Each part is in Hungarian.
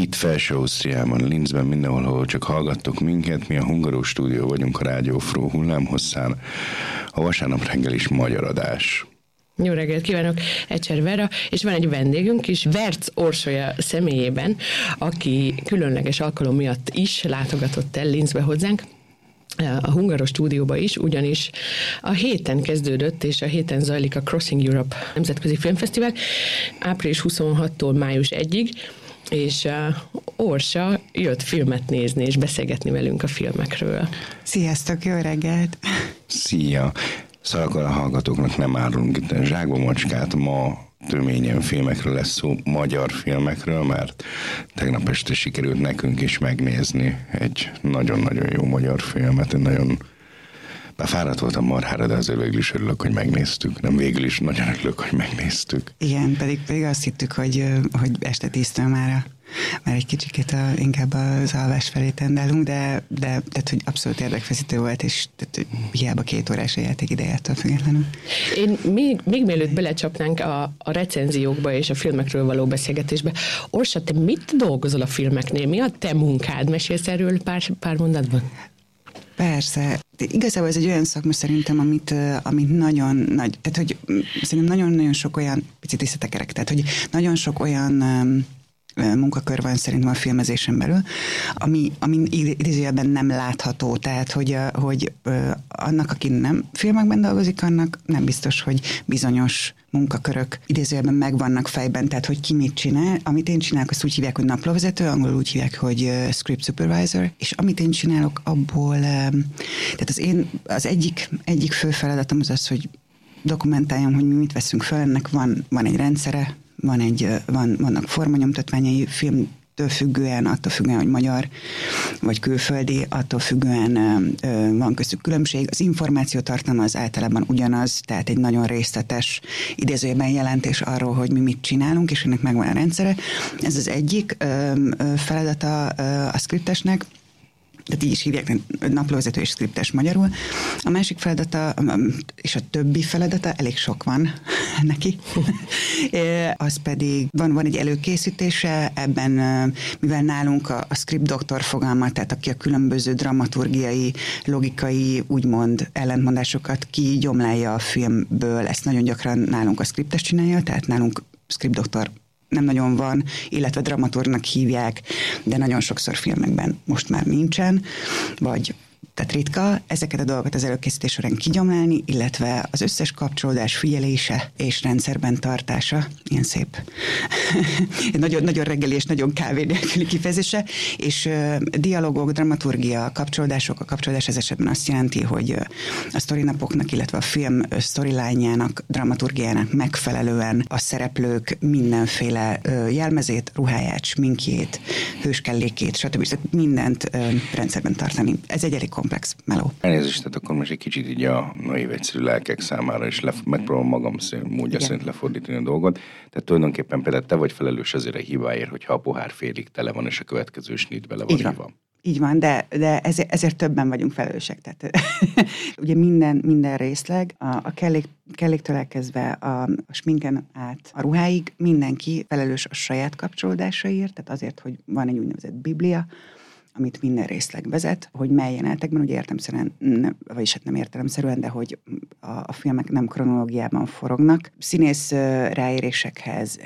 itt felső Ausztriában, Linzben, mindenhol, ahol csak hallgattok minket. Mi a Hungaró stúdió vagyunk a Rádió Fró hullámhosszán. A vasárnap reggel is magyar adás. Jó reggelt kívánok, Ecser Vera, és van egy vendégünk is, Verc Orsolya személyében, aki különleges alkalom miatt is látogatott el Linzbe hozzánk a Hungaros stúdióba is, ugyanis a héten kezdődött, és a héten zajlik a Crossing Europe Nemzetközi Filmfesztivál, április 26-tól május 1-ig, és uh, Orsa jött filmet nézni és beszélgetni velünk a filmekről. Sziasztok, jó reggelt! Szia! Szóval a hallgatóknak nem árulunk itt a zsákba macskát, ma töményen filmekről lesz szó, magyar filmekről, mert tegnap este sikerült nekünk is megnézni egy nagyon-nagyon jó magyar filmet, egy nagyon bár fáradt voltam marhára, de azért végül is örülök, hogy megnéztük. Nem végül is, nagyon örülök, hogy megnéztük. Igen, pedig, pedig azt hittük, hogy, hogy este tíztől már már egy kicsit a, inkább az alvás felé tendálunk, de, de tehát, hogy abszolút érdekfeszítő volt, és tehát, hogy hiába két órás a játék idejétől függetlenül. Én még, még mielőtt belecsapnánk a, a recenziókba és a filmekről való beszélgetésbe, Orsa, te mit dolgozol a filmeknél? Mi a te munkád? Mesélsz erről pár, pár mondatban? Persze. Igazából ez egy olyan szakma szerintem, amit, amit nagyon nagy, tehát hogy szerintem nagyon-nagyon sok olyan, picit visszatekerek, tehát hogy nagyon sok olyan munkakör van szerintem a filmezésen belül, ami, ami idézőjelben nem látható, tehát hogy, hogy annak, aki nem filmekben dolgozik, annak nem biztos, hogy bizonyos munkakörök idézőjelben megvannak fejben, tehát hogy ki mit csinál. Amit én csinálok, azt úgy hívják, hogy naplóvezető, angolul úgy hívják, hogy script supervisor, és amit én csinálok, abból, tehát az én, az egyik, egyik fő feladatom az az, hogy dokumentáljam, hogy mi mit veszünk fel, ennek van, van egy rendszere, van egy, van, vannak formanyomtatványai, film függően, attól függően, hogy magyar vagy külföldi, attól függően van köztük különbség. Az információ tartalma az általában ugyanaz, tehát egy nagyon részletes idézőjében jelentés arról, hogy mi mit csinálunk, és ennek megvan a rendszere. Ez az egyik feladata a skriptesnek, tehát így is hívják, naplóvezető és skriptes magyarul. A másik feladata, és a többi feladata, elég sok van neki, az pedig van, van egy előkészítése, ebben, mivel nálunk a, a script doktor fogalma, tehát aki a különböző dramaturgiai, logikai, úgymond ellentmondásokat kigyomlálja a filmből, ezt nagyon gyakran nálunk a skriptes csinálja, tehát nálunk script doktor nem nagyon van, illetve dramaturgnak hívják, de nagyon sokszor filmekben most már nincsen, vagy tehát ritka ezeket a dolgokat az előkészítés során kigyomlálni, illetve az összes kapcsolódás figyelése és rendszerben tartása, ilyen szép, nagyon, nagyon reggeli és nagyon kávé nélküli kifejezése, és uh, dialogok, dramaturgia, kapcsolódások, a kapcsolódás ez esetben azt jelenti, hogy a sztorinapoknak, illetve a film sztorilájának, dramaturgiának megfelelően a szereplők mindenféle uh, jelmezét, ruháját, sminkjét, hőskellékét, stb. Tehát mindent uh, rendszerben tartani. Ez egy elég komplex meló. Elnézést, tehát akkor most egy kicsit így a naiv egyszerű lelkek számára is lef- megpróbálom magam módja Igen. szerint lefordítani a dolgot. Tehát tulajdonképpen például te vagy felelős azért a hibáért, hogyha a pohár félig tele van, és a következő snit bele van. Így van. Így van, de, de ezért, ezért többen vagyunk felelősek. Tehát, ugye minden, minden részleg, a, a kellék, kelléktől elkezdve a, a sminken át a ruháig, mindenki felelős a saját kapcsolódásaért, tehát azért, hogy van egy úgynevezett biblia, amit minden részleg vezet, hogy mely jelenetekben, ugye értemszerűen, nem, vagyis hát nem értelemszerűen, de hogy a, a filmek nem kronológiában forognak. Színész ráérésekhez,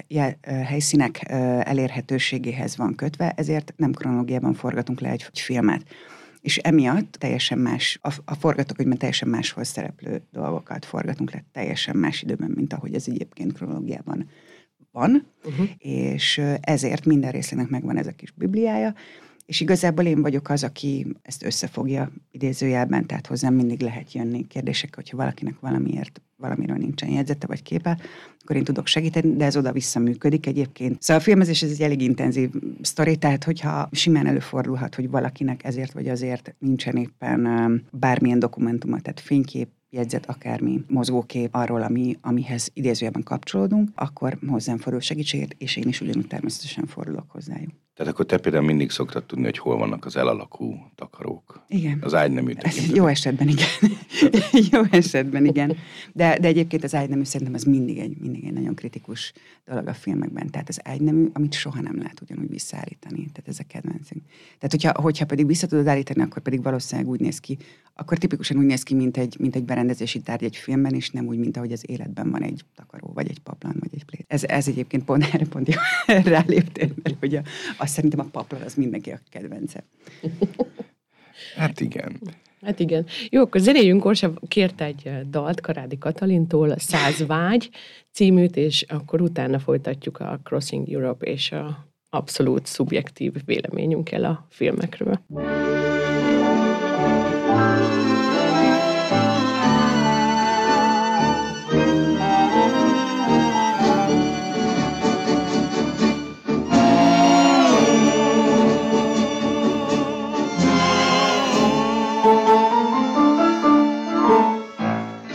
helyszínek elérhetőségéhez van kötve, ezért nem kronológiában forgatunk le egy filmet és emiatt teljesen más, a, a forgatókönyvben teljesen máshol szereplő dolgokat forgatunk le teljesen más időben, mint ahogy ez egyébként kronológiában van, uh-huh. és ezért minden részének megvan ez a kis bibliája, és igazából én vagyok az, aki ezt összefogja idézőjelben, tehát hozzám mindig lehet jönni kérdések, hogyha valakinek valamiért valamiről nincsen jegyzete vagy képe, akkor én tudok segíteni, de ez oda-vissza működik egyébként. Szóval a filmezés ez egy elég intenzív sztori, tehát hogyha simán előfordulhat, hogy valakinek ezért vagy azért nincsen éppen bármilyen dokumentuma, tehát fénykép, jegyzet, akármi mozgókép arról, ami, amihez idézőjelben kapcsolódunk, akkor hozzám fordul segítségért, és én is ugyanúgy természetesen fordulok hozzájuk. Tehát akkor te például mindig szoktad tudni, hogy hol vannak az elalakú takarók. Igen. Az ágynemű Jó esetben igen. Jó esetben igen. De, de egyébként az ágynemű szerintem az mindig egy, mindig egy nagyon kritikus dolog a filmekben. Tehát az ágynemű, amit soha nem lehet ugyanúgy visszaállítani. ez a kedvencünk. Tehát, hogyha, hogyha pedig vissza tudod állítani, akkor pedig valószínűleg úgy néz ki, akkor tipikusan úgy néz ki, mint egy, mint egy berendezési tárgy egy filmben, és nem úgy, mint ahogy az életben van egy takaró, vagy egy paplan, vagy egy plét. Ez, ez egyébként pont erre pont jó ráléptél, mert hogy a, azt szerintem a paplan az mindenki a kedvence. Hát igen. Hát igen. Jó, akkor zenéljünk, Orsa kért egy dalt Karádi Katalintól, a Száz vágy címűt, és akkor utána folytatjuk a Crossing Europe és a abszolút szubjektív véleményünkkel a filmekről.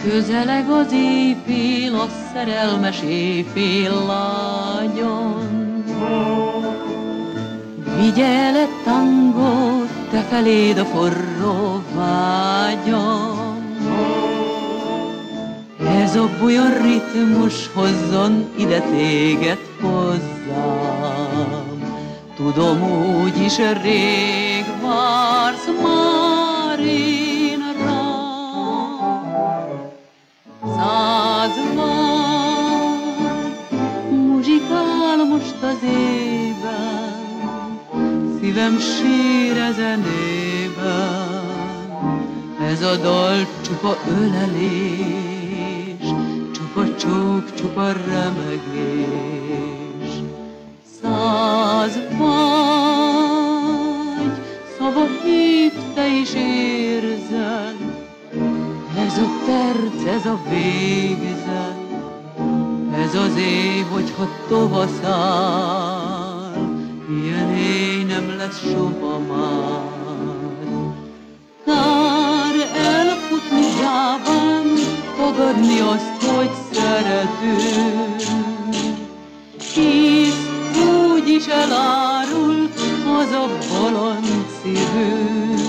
Közeleg az éjfél, a szerelmes éjfél lágyon. Vigye el egy tangot, te feléd a forró vágyam. Ez a bujon ritmus hozzon ide téged hozzám. Tudom, úgy is rég vársz már én rám. Száz van, muzsikál most az ében, szívem sír ezen Ez a dal csupa ölelés, csupa csók, csupa remegés. Száz vagy, szava hív, te is érzed, ez a perc, ez a végzet, ez az év, hogyha tovaszál, ilyen éj nem lesz soha már. Kár elfutni jában, tagadni azt, hogy szeretünk. Hisz úgy is elárul az a bolond szívünk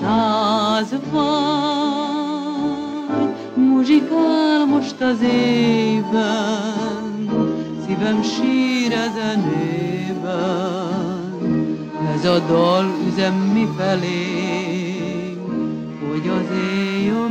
száz vagy, muzsikál most az éjben, szívem sír ezen ez a dal üzem mi felé, hogy az éj a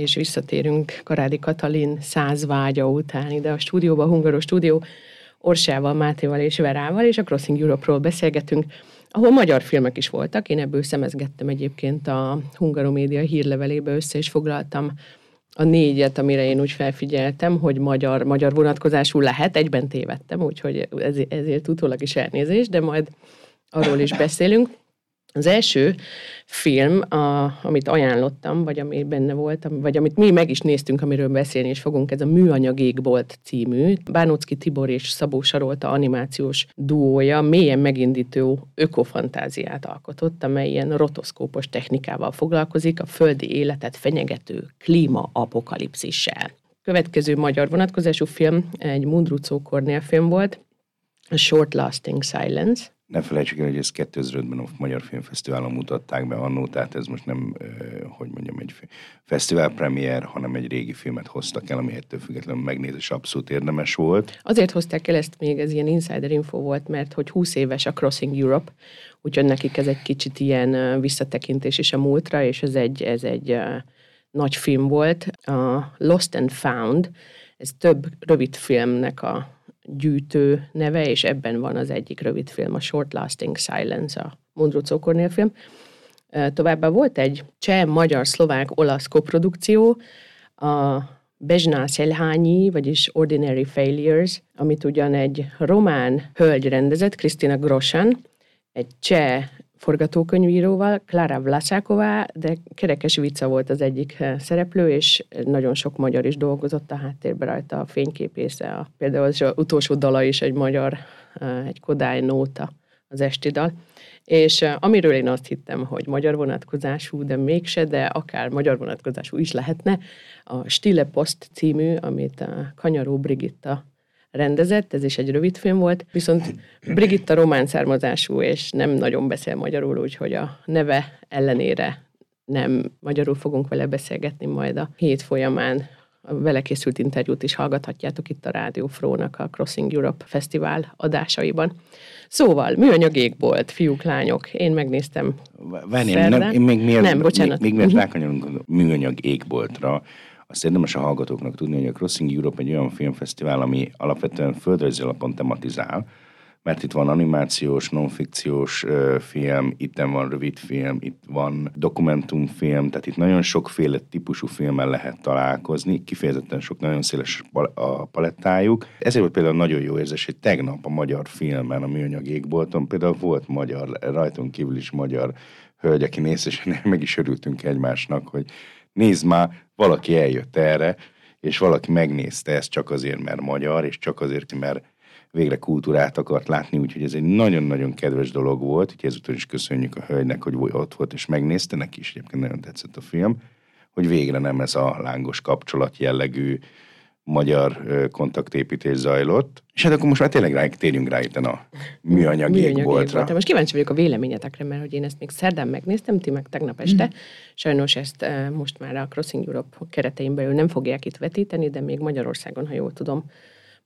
és visszatérünk Karádi Katalin száz vágya után ide a stúdióba, a Hungaros stúdió, Orsával, Mátéval és Verával, és a Crossing Europe-ról beszélgetünk, ahol magyar filmek is voltak. Én ebből szemezgettem egyébként a Hungaromédia hírlevelébe össze, és foglaltam a négyet, amire én úgy felfigyeltem, hogy magyar, magyar vonatkozású lehet, egyben tévedtem, úgyhogy ezért, ezért utólag is elnézés, de majd arról is beszélünk. Az első film, a, amit ajánlottam, vagy ami benne volt, vagy amit mi meg is néztünk, amiről beszélni is fogunk, ez a Műanyag égbolt című. Bánocki Tibor és Szabó Sarolta animációs duója mélyen megindító ökofantáziát alkotott, amely ilyen rotoszkópos technikával foglalkozik, a földi életet fenyegető klíma apokalipszissel. Következő magyar vonatkozású film egy Mundrucó Kornél film volt, a Short Lasting Silence, ne felejtsük el, hogy ezt 2005-ben a Magyar Filmfesztiválon mutatták be annó, tehát ez most nem, hogy mondjam, egy fesztivál premier, hanem egy régi filmet hoztak el, ami ettől függetlenül megnézés abszolút érdemes volt. Azért hozták el ezt még, ez ilyen insider info volt, mert hogy 20 éves a Crossing Europe, úgyhogy nekik ez egy kicsit ilyen visszatekintés is a múltra, és ez egy, ez egy nagy film volt. A Lost and Found, ez több rövid filmnek a gyűjtő neve, és ebben van az egyik rövid film, a Short Lasting Silence, a Mundrucó Kornél film. Továbbá volt egy cseh, magyar, szlovák, olasz koprodukció, a Bezsna Szelhányi, vagyis Ordinary Failures, amit ugyan egy román hölgy rendezett, Kristina Grosan, egy cseh forgatókönyvíróval, Klára Vlasáková, de Kerekes Vica volt az egyik eh, szereplő, és nagyon sok magyar is dolgozott a háttérben rajta, a fényképésze, a, például az utolsó dala is egy magyar, eh, egy Kodály nóta, az esti dal. És eh, amiről én azt hittem, hogy magyar vonatkozású, de mégse, de akár magyar vonatkozású is lehetne, a Stille Post című, amit a Kanyaró Brigitta rendezett, ez is egy rövid film volt, viszont Brigitta román származású, és nem nagyon beszél magyarul, úgyhogy a neve ellenére nem magyarul fogunk vele beszélgetni majd a hét folyamán. A vele készült interjút is hallgathatjátok itt a Rádió Frónak a Crossing Europe Fesztivál adásaiban. Szóval, műanyag égbolt, fiúk, lányok. Én megnéztem Várj, nem, én még miért, nem, bocsánat. Még, még miért rákanyolunk a műanyag égboltra, azt érdemes a hallgatóknak tudni, hogy a Crossing Europe egy olyan filmfesztivál, ami alapvetően földrajzi alapon tematizál, mert itt van animációs, nonfikciós film, itt van rövidfilm, itt van dokumentumfilm, tehát itt nagyon sokféle típusú filmmel lehet találkozni, kifejezetten sok, nagyon széles a palettájuk. Ezért volt például nagyon jó érzés, hogy tegnap a magyar filmen, a Műanyag égbolton például volt magyar, rajtunk kívül is magyar hölgy, aki néz, és meg is örültünk egymásnak, hogy nézd már, valaki eljött erre, és valaki megnézte ezt csak azért, mert magyar, és csak azért, mert végre kultúrát akart látni, úgyhogy ez egy nagyon-nagyon kedves dolog volt, úgyhogy ezúttal is köszönjük a hölgynek, hogy ott volt és megnézte, neki is egyébként nagyon tetszett a film, hogy végre nem ez a lángos kapcsolat jellegű magyar kontaktépítés zajlott. És hát akkor most már tényleg rá, térjünk rá itt a műanyag égboltra. Most kíváncsi vagyok a véleményetekre, mert hogy én ezt még szerdán megnéztem, ti meg tegnap este. Mm. Sajnos ezt most már a Crossing Europe keretein belül nem fogják itt vetíteni, de még Magyarországon, ha jól tudom,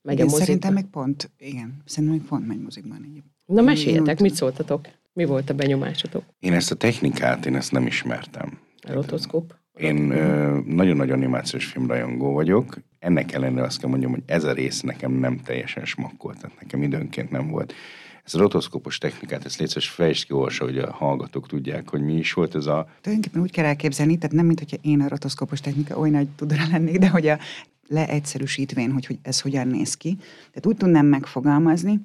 megy igen, a mozikban. Szerintem még pont, igen, szerintem még pont megy mozikban. Na meséljetek, mit szóltatok? Mi volt a benyomásotok? Én ezt a technikát, én ezt nem ismertem. A rotoszkóp? Én nagyon-nagyon animációs filmrajongó vagyok, ennek ellenére azt kell mondjam, hogy ez a rész nekem nem teljesen smakkolt, tehát nekem időnként nem volt. Ez a rotoszkópos technikát, ezt létszeres fejtsd ki, Orsa, hogy a hallgatók tudják, hogy mi is volt ez a... Tulajdonképpen úgy kell elképzelni, tehát nem, mint hogyha én a rotoszkópos technika oly nagy tudra lennék, de hogy a leegyszerűsítvén, hogy, hogy ez hogyan néz ki. Tehát úgy tudnám megfogalmazni,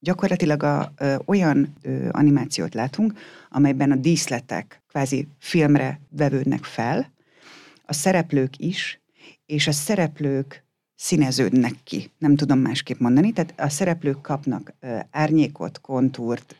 gyakorlatilag a, ö, olyan ö, animációt látunk, amelyben a díszletek kvázi filmre vevődnek fel, a szereplők is, és a szereplők színeződnek ki, nem tudom másképp mondani, tehát a szereplők kapnak árnyékot, kontúrt,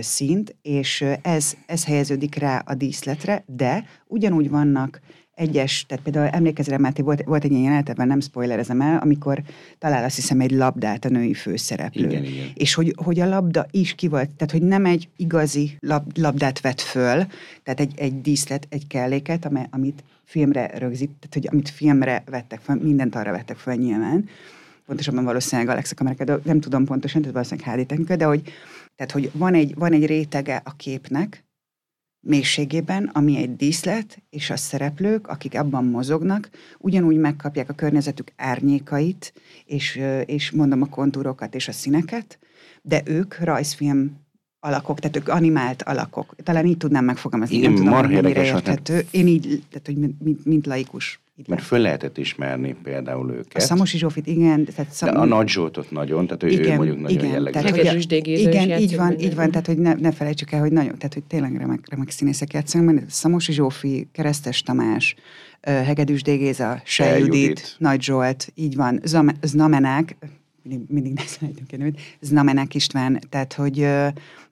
színt, és ez, ez helyeződik rá a díszletre, de ugyanúgy vannak egyes, tehát például emlékezel, Máté, volt, volt egy ilyen jelenet, nem spoilerezem el, amikor talál azt hiszem egy labdát a női főszereplő. Igen, igen. És hogy, hogy a labda is ki volt, tehát hogy nem egy igazi lab, labdát vett föl, tehát egy, egy díszlet, egy kelléket, amely, amit filmre rögzít, tehát hogy amit filmre vettek fel, mindent arra vettek fel nyilván, pontosabban valószínűleg Alexa kamerák, de nem tudom pontosan, tehát valószínűleg HD de hogy, tehát, hogy van egy, van egy rétege a képnek, mélységében, ami egy díszlet, és a szereplők, akik abban mozognak, ugyanúgy megkapják a környezetük árnyékait, és, és mondom a kontúrokat és a színeket, de ők rajzfilm alakok, tehát ők animált alakok. Talán így tudnám megfogalmazni. Igen, nem tudom, marha érdekes. Érthető. Én így, tehát hogy mint, mint laikus. Így Mert föl lehetett ismerni például őket. A Szamosi Zsófit, igen. Tehát szam... De a Nagy Zsoltot nagyon, tehát ő, igen, ő mondjuk nagyon igen, jellegű. Tehát, hogy igen, így van, így van, tehát hogy ne, ne felejtsük el, hogy nagyon, tehát hogy tényleg remek, remek színészek játszanak, mert Szamosi Zsófi, Keresztes Tamás, Hegedűs Dégéza, Sej Judit, Nagy Zsolt, így van, Znamenák, mindig, mindig ne szeretjük nevét, Znamenák István, tehát hogy,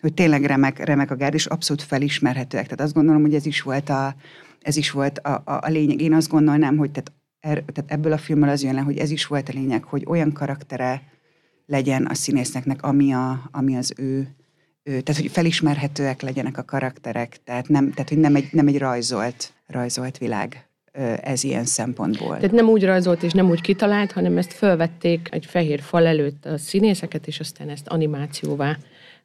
hogy tényleg remek, remek a gárd, és abszolút felismerhetőek. Tehát azt gondolom, hogy ez is volt a, ez is volt a, a, a lényeg. Én azt gondolnám, hogy tehát, er, tehát ebből a filmből az jön le, hogy ez is volt a lényeg, hogy olyan karaktere legyen a színésznek, ami, a, ami az ő, ő, tehát hogy felismerhetőek legyenek a karakterek, tehát, nem, tehát hogy nem egy, nem egy rajzolt, rajzolt világ ez ilyen szempontból. Tehát nem úgy rajzolt és nem úgy kitalált, hanem ezt felvették egy fehér fal előtt a színészeket, és aztán ezt animációvá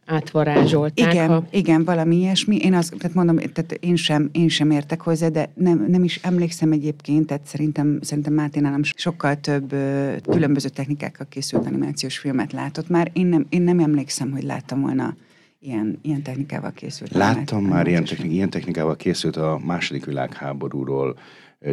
átvarázsolták. Igen, ha... igen, valami ilyesmi. Én azt tehát mondom, tehát én sem, én sem értek hozzá, de nem, nem is emlékszem egyébként, tehát szerintem, szerintem Máté nálam sokkal több ö, különböző technikákkal készült animációs filmet látott már. Én nem, én nem emlékszem, hogy láttam volna ilyen, ilyen technikával készült. Láttam már ilyen, technik, ilyen technikával készült a második világháborúról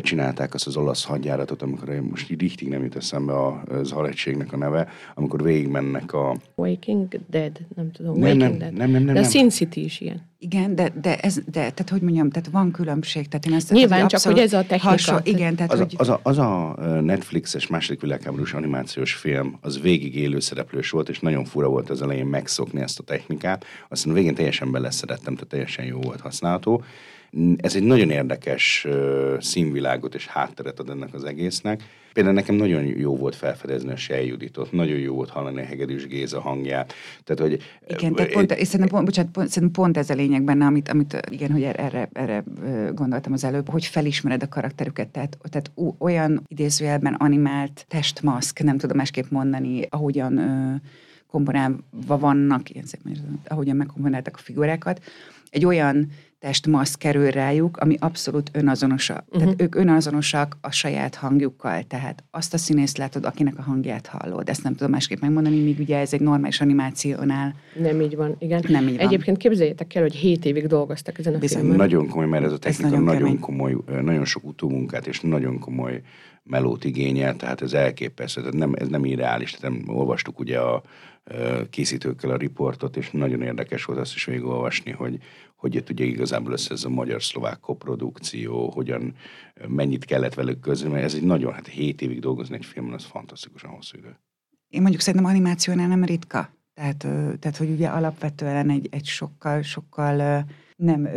csinálták azt az olasz hadjáratot, amikor most így richtig nem jut eszembe az alegységnek a neve, amikor végigmennek a... Waking Dead, nem tudom, Nem, nem, Dead. nem, nem, nem, De a. Sin City is ilyen. Igen, de, de, ez, de tehát hogy mondjam, tehát van különbség. Tehát én ezt, Nyilván, tehát, csak hogy ez a technika. igen, tehát Az a, hogy... az, a, az a Netflixes második világháborús animációs film, az végig élő szereplős volt, és nagyon fura volt az elején megszokni ezt a technikát. Aztán a végén teljesen beleszerettem, tehát teljesen jó volt használható. Ez egy nagyon érdekes színvilágot és hátteret ad ennek az egésznek. Például nekem nagyon jó volt felfedezni a Sej Juditot, nagyon jó volt hallani a Hegedűs Géza hangját. Tehát, hogy Igen, tehát pont, és szerintem pont, bocsánat, pont, szerintem pont ez a lényeg benne, amit, amit igen, hogy erre, erre ö, gondoltam az előbb, hogy felismered a karakterüket, tehát, tehát olyan idézőjelben animált testmaszk, nem tudom másképp mondani, ahogyan ö, komponálva vannak, ilyen szép, mondjam, ahogyan megkomponáltak a figurákat, egy olyan testmaszk kerül rájuk, ami abszolút önazonosak. Uh-huh. Tehát ők önazonosak a saját hangjukkal, tehát azt a színészt látod, akinek a hangját hallod. Ezt nem tudom másképp megmondani, míg ugye ez egy normális animációnál Nem így van, igen. Nem így van. Egyébként képzeljétek el, hogy 7 évig dolgoztak ezen a Bizony. filmen. Nagyon komoly, mert ez a technika nagyon nagyon, kemény. komoly, nagyon sok utómunkát és nagyon komoly melót igényel, tehát ez elképesztő, tehát nem, ez nem irreális, tehát nem, olvastuk ugye a készítőkkel a riportot, és nagyon érdekes volt azt is végigolvasni, hogy hogy jött ugye igazából össze ez a magyar-szlovák koprodukció, hogyan, mennyit kellett velük közül, mert ez egy nagyon, hát 7 évig dolgozni egy filmen, az fantasztikusan hosszú idő. Én mondjuk szerintem animációnál nem ritka. Tehát, tehát hogy ugye alapvetően egy, egy sokkal, sokkal nem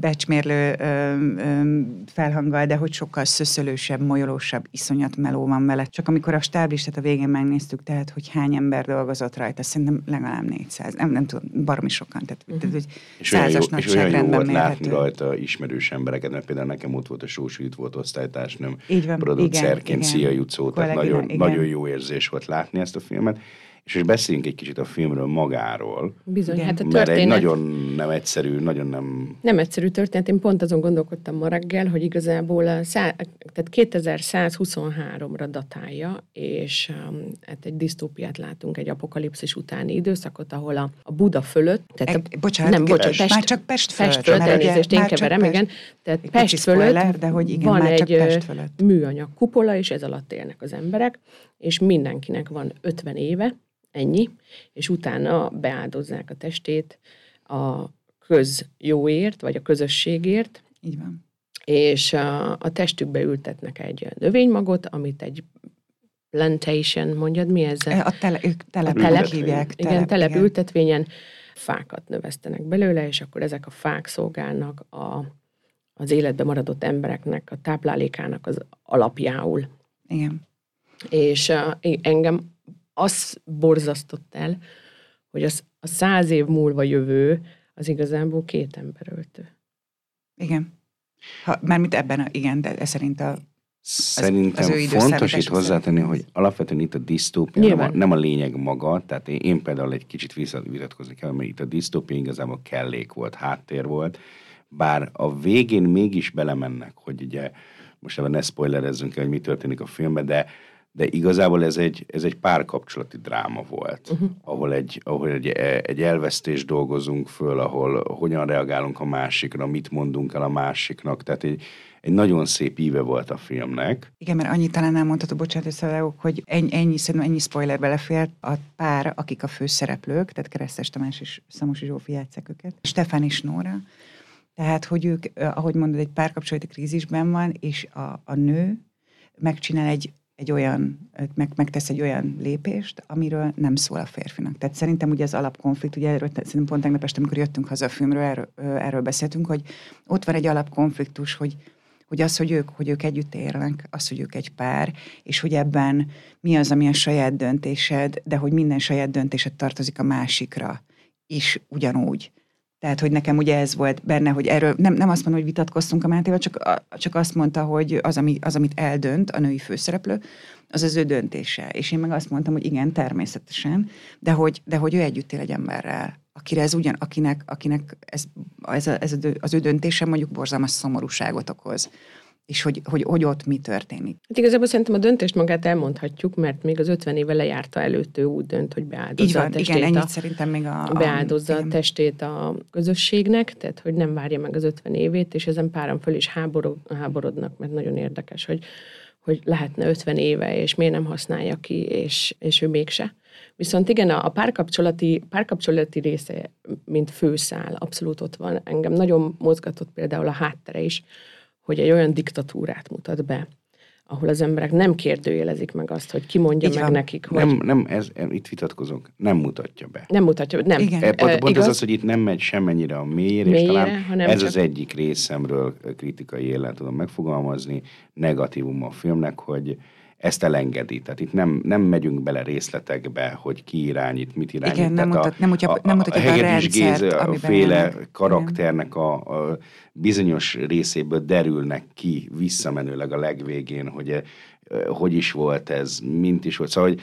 becsmérlő ö, ö, felhanggal, de hogy sokkal szöszölősebb, molyolósabb, iszonyat meló van vele. Csak amikor a stáblistát a végén megnéztük, tehát hogy hány ember dolgozott rajta, szerintem legalább 400. Nem, nem tudom, baromi sokan. Tehát, uh-huh. tehát hogy És olyan, jó, százas és olyan jó látni mérhető. rajta ismerős embereket, mert például nekem ott volt a Sós Judit volt osztálytársnőm, producerként, igen, Szia. Jutszó, tehát nagyon, igen. nagyon jó érzés volt látni ezt a filmet. És most beszéljünk egy kicsit a filmről magáról, Bizony, Igen. hát a mert egy történet... nagyon nem egyszerű, nagyon nem... Nem egyszerű történet, én pont azon gondolkodtam ma reggel, hogy igazából a szá- tehát 2123-ra datálja, és um, hát egy disztópiát látunk, egy apokalipszis utáni időszakot, ahol a, a Buda fölött, tehát a, E, bocsánat, nem, bocsánat, Pest, már csak Pest fölött. Pest fölött, elnézést, én keverem, Pest- igen. Tehát Egy Pest fölött spoiler, de hogy igen, van már csak egy Pest fölött. műanyag kupola, és ez alatt élnek az emberek, és mindenkinek van 50 éve, ennyi, és utána beáldozzák a testét a közjóért, vagy a közösségért, Így van. és a, a testükbe ültetnek egy növénymagot, amit egy plantation, mondjad, mi ez? A tele, ők telep, telep, telep hívják. igen, telep ültetvényen fákat növesztenek belőle, és akkor ezek a fák szolgálnak a, az életbe maradott embereknek a táplálékának az alapjául. Igen. És uh, engem az borzasztott el, hogy az, a száz év múlva jövő az igazából két emberöltő. Igen. Ha, mármint ebben, a, igen, de ez szerint a... Szerintem az ő fontos itt hozzátenni, szerint. hogy alapvetően itt a disztópia nem a, nem a lényeg maga, tehát én, én például egy kicsit visszavitatkozni kell, mert itt a disztópia igazából kellék volt, háttér volt, bár a végén mégis belemennek, hogy ugye most ebben ne spoilerezzünk el, hogy mi történik a filmben, de de igazából ez egy, ez egy párkapcsolati dráma volt, uh-huh. ahol, egy, ahol egy, egy elvesztést dolgozunk föl, ahol hogyan reagálunk a másikra, mit mondunk el a másiknak, tehát egy, egy nagyon szép íve volt a filmnek. Igen, mert annyit talán elmondható, bocsánat, összevágok, hogy ennyi, ennyi, szerintem ennyi spoiler belefért a pár, akik a főszereplők, tehát Keresztes Tamás és Szamosi Zsófi játszák őket, Stefán és Nóra, tehát, hogy ők, eh, ahogy mondod, egy párkapcsolati krízisben van, és a, a nő megcsinál egy egy olyan, meg, megtesz egy olyan lépést, amiről nem szól a férfinak. Tehát szerintem ugye az alapkonflikt, ugye erről, szerintem pont tegnap este, amikor jöttünk haza a filmről, erről, erről beszéltünk, hogy ott van egy alapkonfliktus, hogy, hogy az, hogy ők, hogy ők együtt élnek, az, hogy ők egy pár, és hogy ebben mi az, ami a saját döntésed, de hogy minden saját döntésed tartozik a másikra is ugyanúgy. Tehát, hogy nekem ugye ez volt benne, hogy erről nem, nem azt mondom, hogy vitatkoztunk a Mátéval, csak, csak azt mondta, hogy az, ami, az, amit eldönt a női főszereplő, az az ő döntése. És én meg azt mondtam, hogy igen, természetesen, de hogy, de hogy ő együtt él egy emberrel, akire ez ugyan, akinek, akinek ez, ez, a, ez a, az ő döntése mondjuk borzalmas szomorúságot okoz. És hogy, hogy, hogy ott mi történik. Hát igazából szerintem a döntést magát elmondhatjuk, mert még az 50 éve lejárta előtt ő úgy dönt, hogy beáldozza Így van, a testét. igen, ennyit a, szerintem még a... a beáldozza a testét a közösségnek, tehát hogy nem várja meg az 50 évét, és ezen páran föl is háborog, háborodnak, mert nagyon érdekes, hogy, hogy lehetne 50 éve, és miért nem használja ki, és, és ő mégse. Viszont igen, a a párkapcsolati, párkapcsolati része, mint főszál, abszolút ott van. Engem nagyon mozgatott például a háttere is, hogy egy olyan diktatúrát mutat be, ahol az emberek nem kérdőjelezik meg azt, hogy ki mondja Így meg van. nekik, hogy Nem, nem, ez, itt vitatkozok, nem mutatja be. nem mutatja, nem. Igen. E, pont, pont igaz? az hogy itt nem megy semmennyire a mélyére, és Mélyére, talán hanem ez csak- az egyik részemről kritikai élen tudom megfogalmazni, negatívum a filmnek, hogy ezt elengedi. Tehát itt nem, nem megyünk bele részletekbe, hogy ki irányít, mit irányít. Igen, nem Tehát mutat- nem mutatja- nem mutatja a Hegedűs rendszert, Géza féle élnek. karakternek a, a bizonyos részéből derülnek ki visszamenőleg a legvégén, hogy eh, hogy is volt ez, mint is volt. Szóval, hogy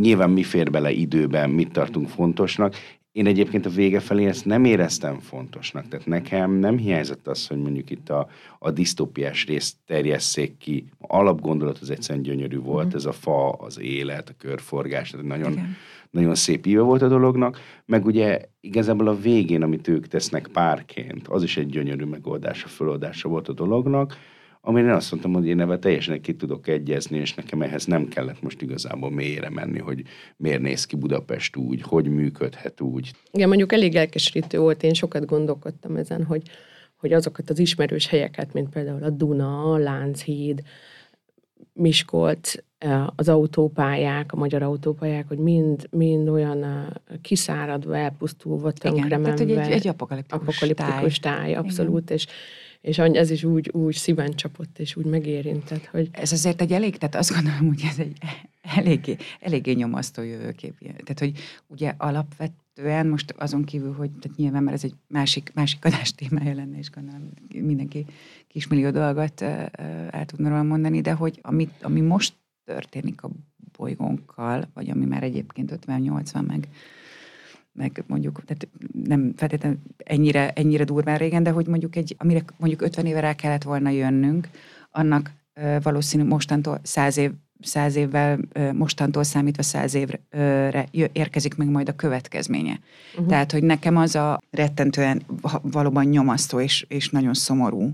nyilván mi fér bele időben, mit tartunk fontosnak. Én egyébként a vége felé ezt nem éreztem fontosnak. Tehát nekem nem hiányzott az, hogy mondjuk itt a, a disztópiás részt terjesszék ki. A alapgondolat az egyszerűen gyönyörű volt, uh-huh. ez a fa, az élet, a körforgás, tehát nagyon, Igen. nagyon szép íve volt a dolognak, meg ugye igazából a végén, amit ők tesznek párként, az is egy gyönyörű megoldása, föloldása volt a dolognak, amire én azt mondtam, hogy én ebben teljesen ki tudok egyezni, és nekem ehhez nem kellett most igazából mélyre menni, hogy miért néz ki Budapest úgy, hogy működhet úgy. Igen, mondjuk elég elkeserítő volt, én sokat gondolkodtam ezen, hogy, hogy azokat az ismerős helyeket, mint például a Duna, a Lánchíd, Miskolc, eh, az autópályák, a magyar autópályák, hogy mind, mind olyan eh, kiszáradva, elpusztulva, Igen, tehát hogy tönkremenve. egy, egy apokaliptikus, apokaliptikus táj, táj abszolút, és, és ez is úgy, úgy szíven csapott, és úgy megérintett, hogy Ez azért egy elég, tehát azt gondolom, hogy ez egy eléggé, eléggé nyomasztó jövőkép. Tehát, hogy ugye alapvetően most azon kívül, hogy tehát nyilván, mert ez egy másik, másik adás témája lenne, és gondolom mindenki kismillió dolgot el tudna róla mondani, de hogy amit, ami most történik a bolygónkkal, vagy ami már egyébként 50-80 meg meg mondjuk, tehát nem feltétlenül ennyire, ennyire durván régen, de hogy mondjuk egy, amire mondjuk 50 éve rá kellett volna jönnünk, annak valószínű mostantól száz év száz évvel, mostantól számítva száz évre érkezik meg majd a következménye. Uh-huh. Tehát, hogy nekem az a rettentően valóban nyomasztó és, és nagyon szomorú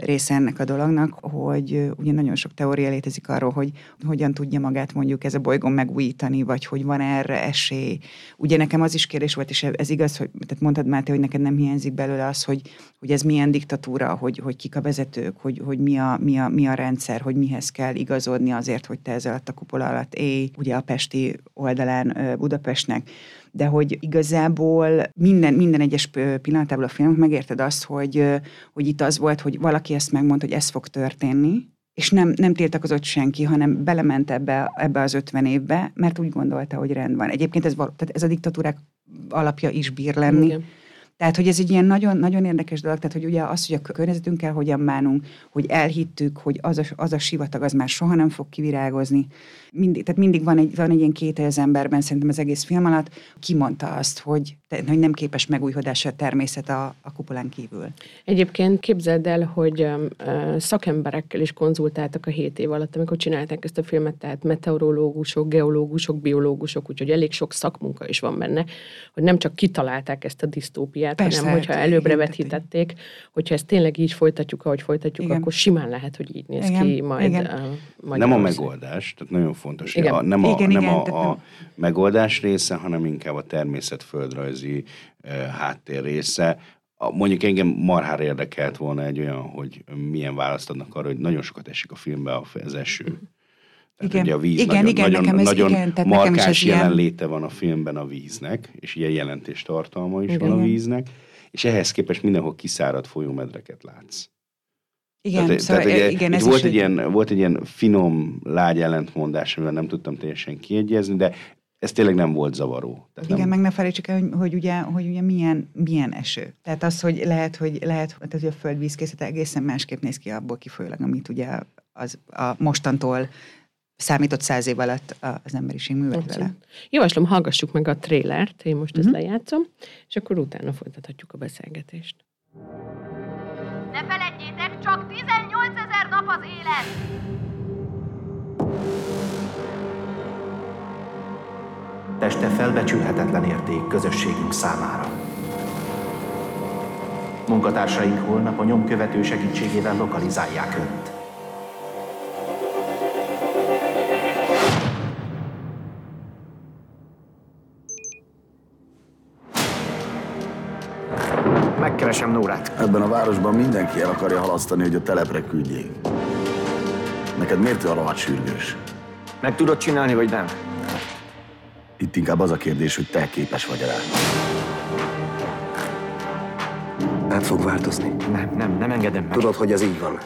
része ennek a dolognak, hogy ugye nagyon sok teória létezik arról, hogy hogyan tudja magát mondjuk ez a bolygón megújítani, vagy hogy van erre esély. Ugye nekem az is kérdés volt, és ez igaz, hogy tehát mondtad Máté, hogy neked nem hiányzik belőle az, hogy, hogy ez milyen diktatúra, hogy, hogy kik a vezetők, hogy, hogy mi, a, mi, a, mi a rendszer, hogy mihez kell igazodni azért, hogy te ez alatt a kupola alatt élj, ugye a pesti oldalán Budapestnek de hogy igazából minden, minden egyes pillanatában a filmnek megérted azt, hogy, hogy itt az volt, hogy valaki ezt megmondta, hogy ez fog történni, és nem, nem tiltakozott senki, hanem belement ebbe, ebbe az 50 évbe, mert úgy gondolta, hogy rend van. Egyébként ez, val- tehát ez a diktatúrák alapja is bír lenni. Igen. Tehát, hogy ez egy ilyen nagyon, nagyon érdekes dolog, tehát, hogy ugye az, hogy a környezetünkkel hogyan bánunk, hogy elhittük, hogy az a, az a sivatag az már soha nem fog kivirágozni. Mindig, tehát mindig van egy, van egy ilyen kételj az emberben, szerintem az egész film alatt, kimondta azt, hogy, hogy nem képes megújhodásra a természet a, a kupolán kívül. Egyébként képzeld el, hogy szakemberekkel is konzultáltak a hét év alatt, amikor csinálták ezt a filmet, tehát meteorológusok, geológusok, biológusok, úgyhogy elég sok szakmunka is van benne, hogy nem csak kitalálták ezt a disztópiát, Persze, hanem hogyha hát előbbre vetítették, hogyha ezt tényleg így folytatjuk, ahogy folytatjuk, Igen. akkor simán lehet, hogy így néz Igen, ki majd igen. ö, Nem a megoldás, tehát nagyon fontos. Igen. A, nem a, Igen, nem igen, a, a nem- megoldás része, hanem inkább a természetföldrajzi uh, háttér része. A, mondjuk engem marhára érdekelt volna egy olyan, hogy milyen választ adnak arra, hogy nagyon sokat esik a filmbe a- az eső. Tehát Igen. ugye a víz Igen, nagyon, igen, nagyon, nekem ez- nagyon igen, tehát nekem is ez ilyen- jelenléte van a filmben a víznek, és ilyen jelentés tartalma is Igen. van a víznek, és ehhez képest mindenhol kiszáradt folyómedreket látsz. Igen, Tehát, szóval, tehát ugye, igen, ez volt egy, ilyen, volt egy ilyen finom, lágy ellentmondás, amivel nem tudtam teljesen kiegyezni, de ez tényleg nem volt zavaró. Tehát Igen, nem, meg ne felejtsük el, hogy, hogy, ugye, hogy ugye milyen, milyen eső. Tehát az, hogy lehet, hogy, lehet, tehát, hogy a földvízkészlet egészen másképp néz ki abból kifolyólag, amit ugye az, a mostantól számított száz év alatt az emberiség művelt vele. Abszolút. Javaslom, hallgassuk meg a trélert, én most Mhm. ezt lejátszom, és akkor utána folytathatjuk a beszélgetést. Ne feledjétek, csak 18 élet! Teste felbecsülhetetlen érték közösségünk számára. Munkatársaink holnap a nyomkövető segítségével lokalizálják Önt. Megkeresem Nórát. Ebben a városban mindenki el akarja halasztani, hogy a telepre küldjék. Neked miért olyan rohadt sürgős? Meg tudod csinálni, vagy nem? Itt inkább az a kérdés, hogy te képes vagy rá. Át fog változni. Nem, nem, nem engedem meg. Tudod, hogy ez így van.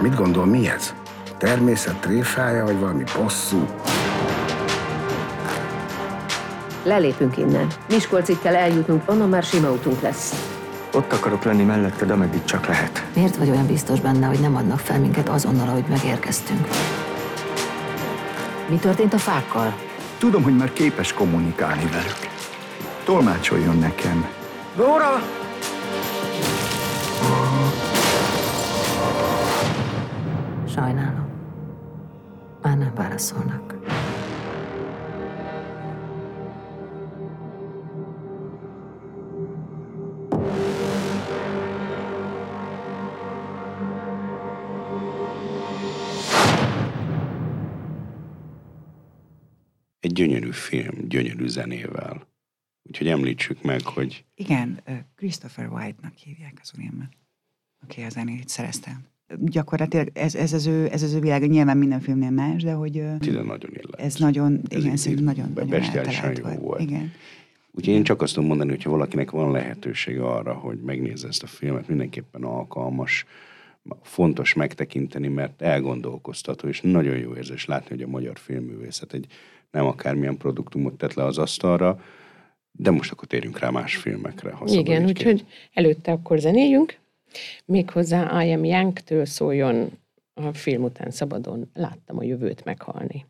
Mit gondol, mi ez? Természet tréfája, vagy valami bosszú? Lelépünk innen. Miskolcig kell eljutnunk, onnan már sima utunk lesz. Ott akarok lenni melletted, ameddig csak lehet. Miért vagy olyan biztos benne, hogy nem adnak fel minket azonnal, ahogy megérkeztünk? Mi történt a fákkal? Tudom, hogy már képes kommunikálni velük. Tolmácsoljon nekem. Nóra! Sajnálom. Már nem válaszolnak. Egy gyönyörű film, gyönyörű zenével. Úgyhogy említsük meg, hogy Igen, Christopher White-nak hívják az úriember, aki a zenét szerezte. Gyakorlatilag ez, ez, az ő, ez az ő világ, nyilván minden filmnél más, de hogy ide nagyon illet. ez nagyon, Ez igen, szerintem nagyon, nagyon eltalált jó volt. volt. Igen. Úgyhogy én csak azt tudom mondani, hogyha valakinek van lehetősége arra, hogy megnézze ezt a filmet, mindenképpen alkalmas, fontos megtekinteni, mert elgondolkoztató, és nagyon jó érzés látni, hogy a magyar filmművészet egy nem akármilyen produktumot tett le az asztalra, de most akkor térjünk rá más filmekre. Ha Igen, úgyhogy előtte akkor zenéljünk. Méghozzá I Am Young-től szóljon a film után szabadon láttam a jövőt meghalni.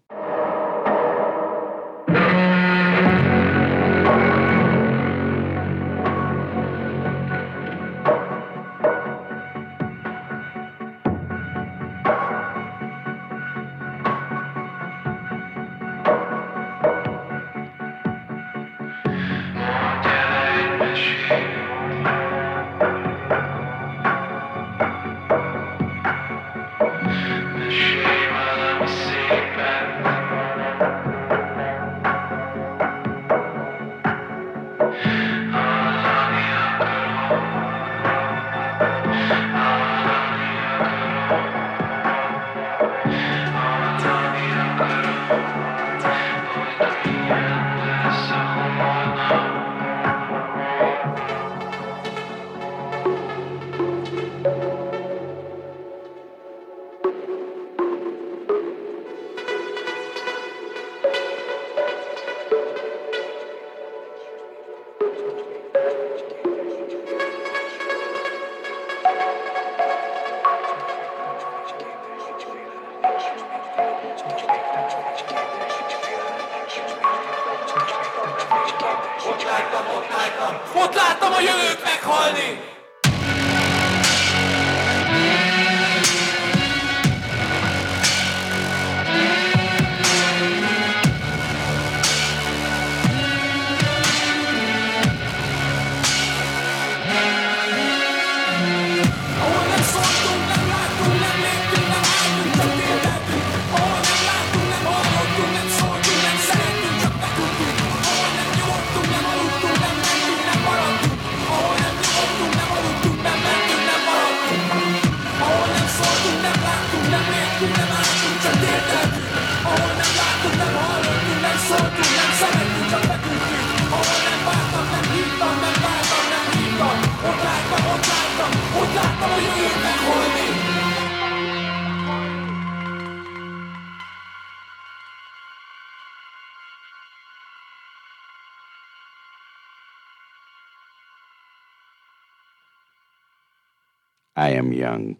Young.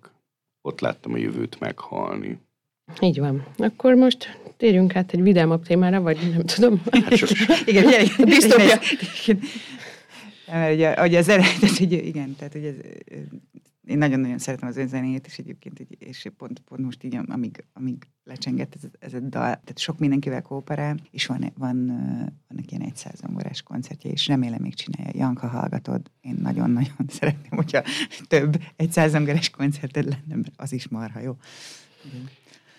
Ott láttam a jövőt meghalni. Így van. Akkor most térjünk át egy vidámabb témára, vagy nem tudom. Hát sos. Igen. Disztópia. Igen. Mert ugye, ugye az eredet, ugye, igen, tehát ugye ez, én nagyon-nagyon szeretem az önzenét, és egyébként, így- és pont, pont most így, amíg, amíg lecsengett ez, ez a dal, tehát sok mindenkivel kooperál, és van, van, vannak ilyen egy százongorás koncertje, és remélem még csinálja. Janka, hallgatod, én nagyon-nagyon szeretném, hogyha több egy százongorás koncerted lenne, mert az is marha jó.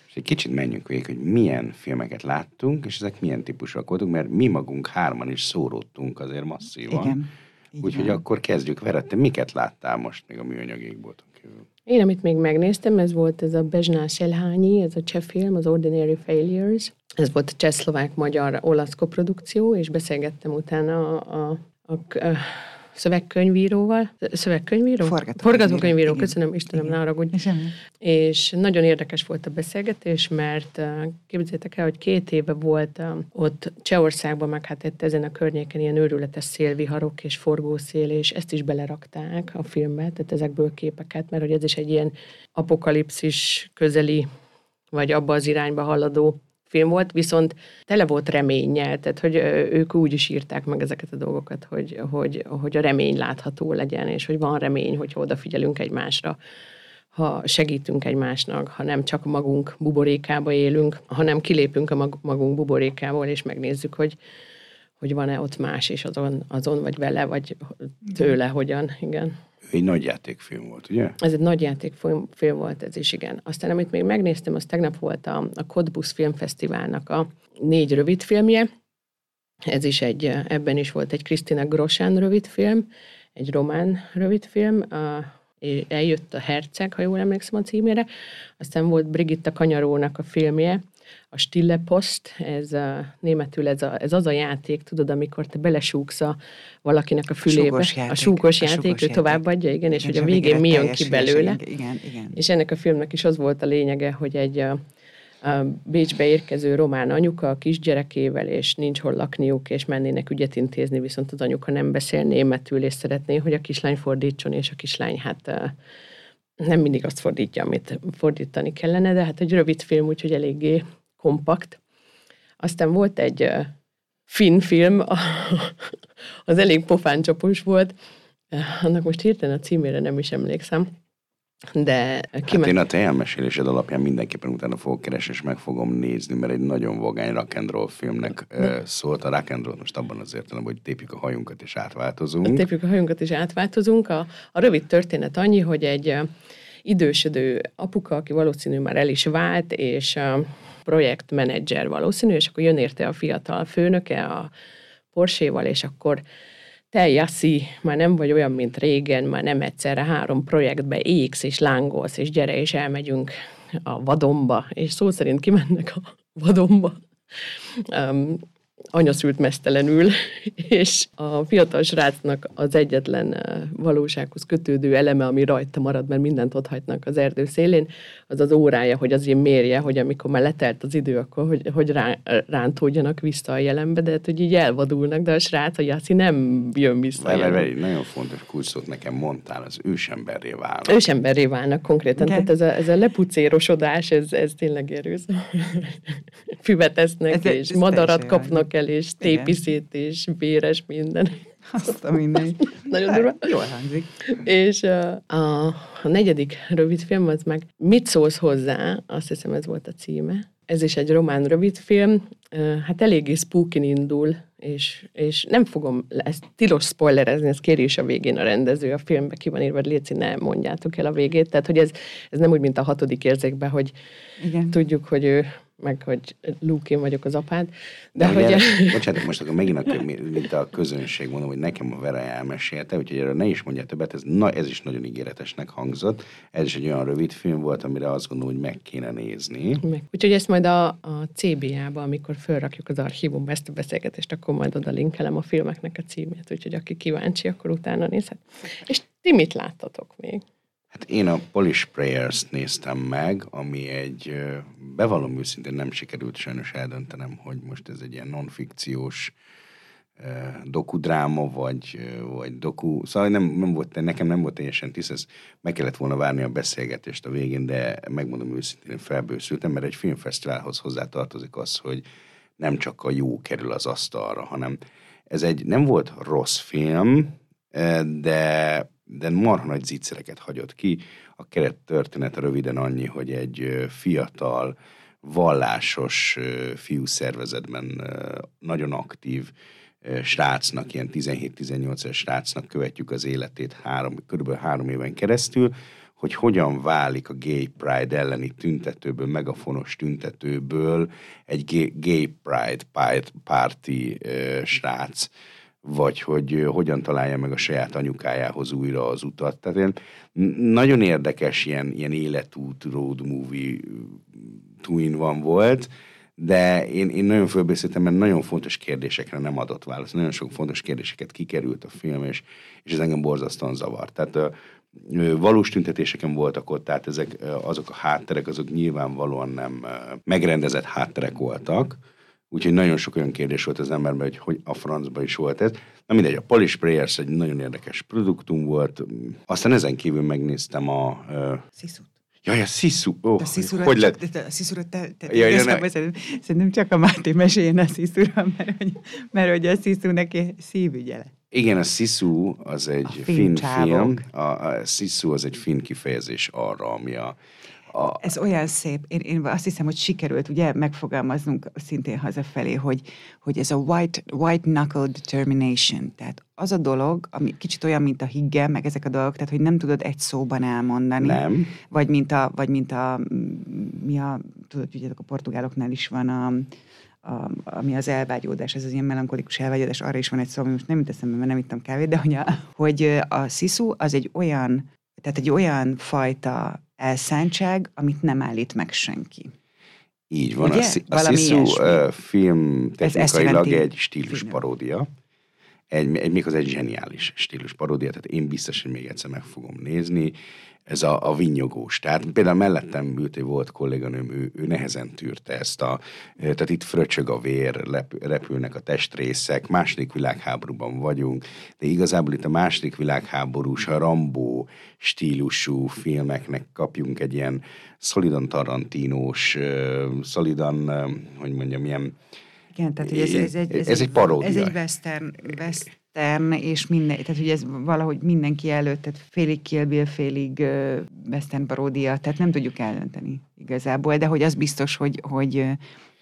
És egy kicsit menjünk végig, hogy milyen filmeket láttunk, és ezek milyen típusúak voltunk, mert mi magunk hárman is szóródtunk azért masszívan. Igen. Úgyhogy akkor kezdjük. Vera, te miket láttál most még a műanyag égbolton kívül? Én, amit még megnéztem, ez volt ez a Bezsná Selhányi, ez a cseh film, az Ordinary Failures. Ez volt a cseh-szlovák-magyar-olasz koprodukció, és beszélgettem utána a, a, a, a szövegkönyvíróval. Szövegkönyvíró? Forgatókönyvíró, Forgatókönyvíró, igen. köszönöm, Istenem, ne haragudj. És nagyon érdekes volt a beszélgetés, mert uh, képzeljétek el, hogy két éve volt uh, ott Csehországban, meg hát itt ezen a környéken ilyen őrületes szélviharok és forgószél, és ezt is belerakták a filmbe, tehát ezekből képeket, mert hogy ez is egy ilyen apokalipszis közeli, vagy abba az irányba haladó film volt, viszont tele volt reménnyel, tehát hogy ők úgy is írták meg ezeket a dolgokat, hogy, hogy, hogy a remény látható legyen, és hogy van remény, hogy odafigyelünk egymásra, ha segítünk egymásnak, ha nem csak magunk buborékába élünk, hanem kilépünk a mag- magunk buborékából, és megnézzük, hogy, hogy van-e ott más is azon, azon, vagy vele, vagy tőle, hogyan, igen. Egy nagy játékfilm volt, ugye? Ez egy nagy játékfilm film volt ez is, igen. Aztán, amit még megnéztem, az tegnap volt a, a Kodbusz Filmfesztiválnak a négy rövidfilmje. Ez is egy, ebben is volt egy Krisztina Grosán rövidfilm, egy román rövidfilm, a, eljött a Herceg, ha jól emlékszem a címére. Aztán volt Brigitta Kanyarónak a filmje, a Stille Post, ez a, németül ez, a, ez az a játék, tudod, amikor te belesúgsz a, valakinek a fülébe. súgós játék. A súgós A játék, súgós ő játék. továbbadja, igen, és hogy a a végén mi jön ki belőle. Igen, igen. És ennek a filmnek is az volt a lényege, hogy egy a, a Bécsbe érkező román anyuka a kisgyerekével, és nincs hol lakniuk, és mennének ügyet intézni, viszont az anyuka nem beszél németül, és szeretné, hogy a kislány fordítson, és a kislány hát nem mindig azt fordítja, amit fordítani kellene, de hát egy rövid film, úgyhogy eléggé kompakt. Aztán volt egy finn film, az elég pofáncsapos volt, annak most hirtelen a címére nem is emlékszem, de Hát kiment... én a te elmesélésed alapján mindenképpen utána fogok keresni, és meg fogom nézni, mert egy nagyon vagány rock and roll filmnek ö, szólt. A rock and roll most abban az értelemben, hogy tépjük a hajunkat és átváltozunk. Tépjük a hajunkat és átváltozunk. A, a rövid történet annyi, hogy egy idősödő apuka, aki valószínű már el is vált, és projektmenedzser valószínű, és akkor jön érte a fiatal főnöke a Porséval, és akkor te, Jassi, már nem vagy olyan, mint régen, már nem egyszerre három projektbe égsz és lángolsz, és gyere, és elmegyünk a vadomba, és szó szerint kimennek a vadomba. Anya szült mesztelenül, és a fiatal srácnak az egyetlen valósághoz kötődő eleme, ami rajta marad, mert mindent ott hagynak az erdő szélén, az az órája, hogy azért mérje, hogy amikor már letelt az idő, akkor hogy, hogy rá, rántódjanak vissza a jelenbe, de hát, hogy így elvadulnak, de a srác, a Jaszi nem jön vissza. jelenbe. várj, nagyon fontos kulcsot nekem mondtál, az ősemberré válnak. Ősemberré válnak konkrétan, Igen. tehát ez a, ez a lepucérosodás, ez, ez tényleg erős. Füvet esznek, Ez- és ez madarat kapnak el, és tépiszét, és véres minden. Azt a minden. Nagyon durva. Jól hangzik. És a, a negyedik rövidfilm az meg Mit szólsz hozzá? Azt hiszem ez volt a címe. Ez is egy román rövidfilm. Hát eléggé spookin indul, és, és nem fogom, ezt tilos spoilerezni, ez kéri is a végén a rendező, a filmbe ki van írva, hogy Léci, ne mondjátok el a végét. Tehát, hogy ez, ez nem úgy, mint a hatodik érzékben, hogy Igen. tudjuk, hogy ő, meg hogy Luke, én vagyok az apád. De, De hogy... hogy bocsánat, most akkor megint a, mint a közönség mondom, hogy nekem a Vera elmesélte, úgyhogy erről ne is mondja többet, ez, na, ez is nagyon ígéretesnek hangzott. Ez is egy olyan rövid film volt, amire azt gondolom, hogy meg kéne nézni. Meg. Úgyhogy ezt majd a, a CBA-ba, amikor felrakjuk az archívumba ezt a beszélgetést, akkor majd oda linkelem a filmeknek a címét, úgyhogy aki kíváncsi, akkor utána nézhet. És ti mit láttatok még? Hát én a Polish Prayers-t néztem meg, ami egy, bevallom őszintén nem sikerült sajnos eldöntenem, hogy most ez egy ilyen non-fikciós dokudráma, vagy, vagy doku, szóval nem, nem volt, nekem nem volt teljesen tiszta, meg kellett volna várni a beszélgetést a végén, de megmondom őszintén, én felbőszültem, mert egy filmfesztiválhoz hozzátartozik az, hogy nem csak a jó kerül az asztalra, hanem ez egy nem volt rossz film, de de marha nagy zicsereket hagyott ki. A keret története röviden annyi, hogy egy fiatal, vallásos fiú szervezetben nagyon aktív srácnak, ilyen 17-18 es srácnak követjük az életét három, körülbelül három éven keresztül, hogy hogyan válik a gay pride elleni tüntetőből, megafonos tüntetőből egy gay, pride party srác, vagy hogy hogyan találja meg a saját anyukájához újra az utat. Tehát ilyen nagyon érdekes ilyen, ilyen életút, road movie twin van volt, de én, én nagyon fölbeszéltem, mert nagyon fontos kérdésekre nem adott választ. Nagyon sok fontos kérdéseket kikerült a film, és, és ez engem borzasztóan zavart. Tehát valós tüntetéseken voltak ott, tehát ezek, azok a hátterek, azok nyilvánvalóan nem megrendezett hátterek voltak, úgyhogy nagyon sok olyan kérdés volt az emberben, hogy, hogy a francba is volt ez. Na mindegy, a Polish Prayers egy nagyon érdekes produktum volt. Aztán ezen kívül megnéztem a... Ö, Sziszut. Jaj, a Sziszu. Oh, A sziszura, hogy lett? te, a sziszura te, te, Ja, ja, igazából ne- szerintem, csak a Máté meséljen a sziszura, mert, hogy, mert hogy a sziszú neki szívügye lett. Igen, a Sisu az egy finn finn film. A, a Sisu az egy finn kifejezés arra, ami a, a Ez olyan szép. Én, én azt hiszem, hogy sikerült ugye megfogalmaznunk szintén hazafelé, hogy, hogy ez a white, white knuckle determination, tehát az a dolog, ami kicsit olyan, mint a higge, meg ezek a dolgok, tehát hogy nem tudod egy szóban elmondani. Nem. Vagy mint a, vagy mint a, mi a, tudod, hogy a portugáloknál is van a, a, ami az elvágyódás, ez az ilyen melankolikus elvágyódás, arra is van egy szó, ami most nem jut eszembe, mert nem ittam kávét, de hogy a, hogy a sziszu az egy olyan, tehát egy olyan fajta elszántság, amit nem állít meg senki. így van. Ugye? A, a uh, film technikailag egy stílus filmben. paródia. Egy, egy, méghozzá egy zseniális stílus paródia, tehát én biztos, hogy még egyszer meg fogom nézni. Ez a, a vinyogós. Tehát például mellettem ült egy volt kolléganőm, ő, ő nehezen tűrte ezt a, tehát itt fröcsög a vér, lep, repülnek a testrészek, második világháborúban vagyunk, de igazából itt a második világháborús, a Rambó stílusú filmeknek kapjunk egy ilyen szolidan tarantinós, szolidan, hogy mondjam, ilyen Igen, tehát hogy ez, ez, egy, Ez egy paródia. Ez egy western, western és minden, tehát hogy ez valahogy mindenki előtt, tehát félig Kill Bill, félig uh, western paródia, tehát nem tudjuk eldönteni igazából, de hogy az biztos, hogy, hogy,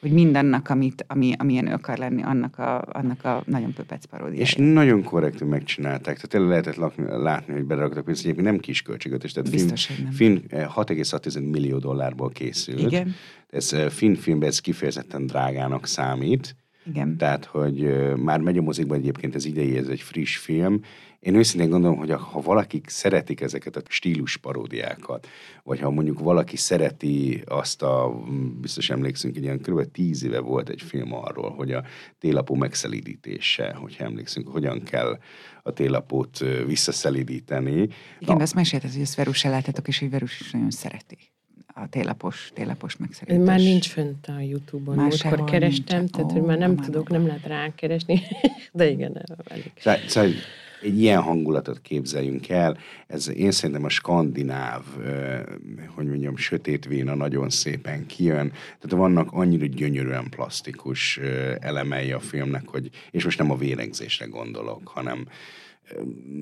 hogy mindannak, amit, ami, amilyen ő akar lenni, annak a, annak a nagyon pöpec paródia. És nagyon korrektül megcsinálták, tehát tényleg lehetett lakni, látni, hogy beleraktak pénzt, egyébként nem kis költségvetés, tehát Biztos, film, film eh, 6,6 millió dollárból készült. Igen. Ez film filmben ez kifejezetten drágának számít. Igen. Tehát, hogy már megy a mozikban egyébként az idei, ez egy friss film. Én őszintén gondolom, hogy ha valakik szeretik ezeket a stílus paródiákat, vagy ha mondjuk valaki szereti azt a, biztos emlékszünk, egy ilyen kb. tíz éve volt egy film arról, hogy a télapó megszelídítése, hogyha emlékszünk, hogyan kell a télapót ö, visszaszelídíteni. Igen, de azt mesélted, hogy ezt Verus láttátok, és hogy Verus is nagyon szereti a télapos, télapos megszerítés. már nincs fönt a Youtube-on. Már Múltkor kerestem, nincs. tehát Ó, hogy már nem már tudok, nem lehet rákeresni. De igen, elég. Szóval, egy ilyen hangulatot képzeljünk el. Ez én szerintem a skandináv, hogy mondjam, sötét véna nagyon szépen kijön. Tehát vannak annyira gyönyörűen plastikus elemei a filmnek, hogy, és most nem a vérengzésre gondolok, hanem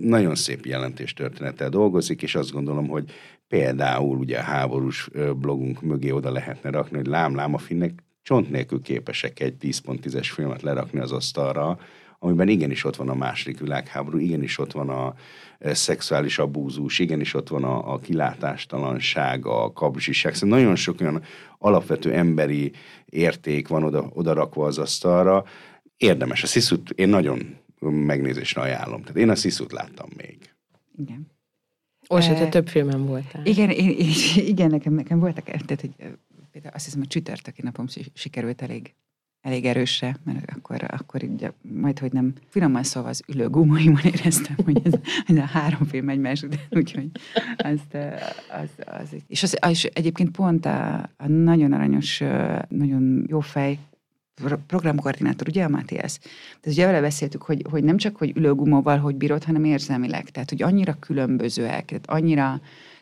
nagyon szép jelentés történettel dolgozik, és azt gondolom, hogy például ugye a háborús blogunk mögé oda lehetne rakni, hogy lám-lám a finnek csont nélkül képesek egy 10.10-es filmet lerakni az asztalra, amiben igenis ott van a második világháború, igenis ott van a szexuális abúzus, igenis ott van a, a kilátástalanság, a kapzsiság. Szóval nagyon sok olyan alapvető emberi érték van oda, oda rakva az asztalra. Érdemes. A Sziszut én nagyon megnézésre ajánlom. Tehát én a Sziszut láttam még. Igen. Orsa, te Eh, több filmen voltál. Igen, én, én, igen nekem, nekem voltak, tehát, hogy például azt hiszem, a csütörtöki napom si- sikerült elég, elég erősre, mert akkor, akkor így, majd, hogy nem, finoman szóval az ülő gumaimon éreztem, hogy ez, ez a három film egymás után, úgyhogy azt, az, az, és, az, és egyébként pont a, a nagyon aranyos, nagyon jó fej programkoordinátor, ugye a Matthias? Tehát ugye vele beszéltük, hogy, hogy nem csak, hogy ülőgumóval, hogy bírod, hanem érzelmileg. Tehát, hogy annyira különbözőek, tehát annyira,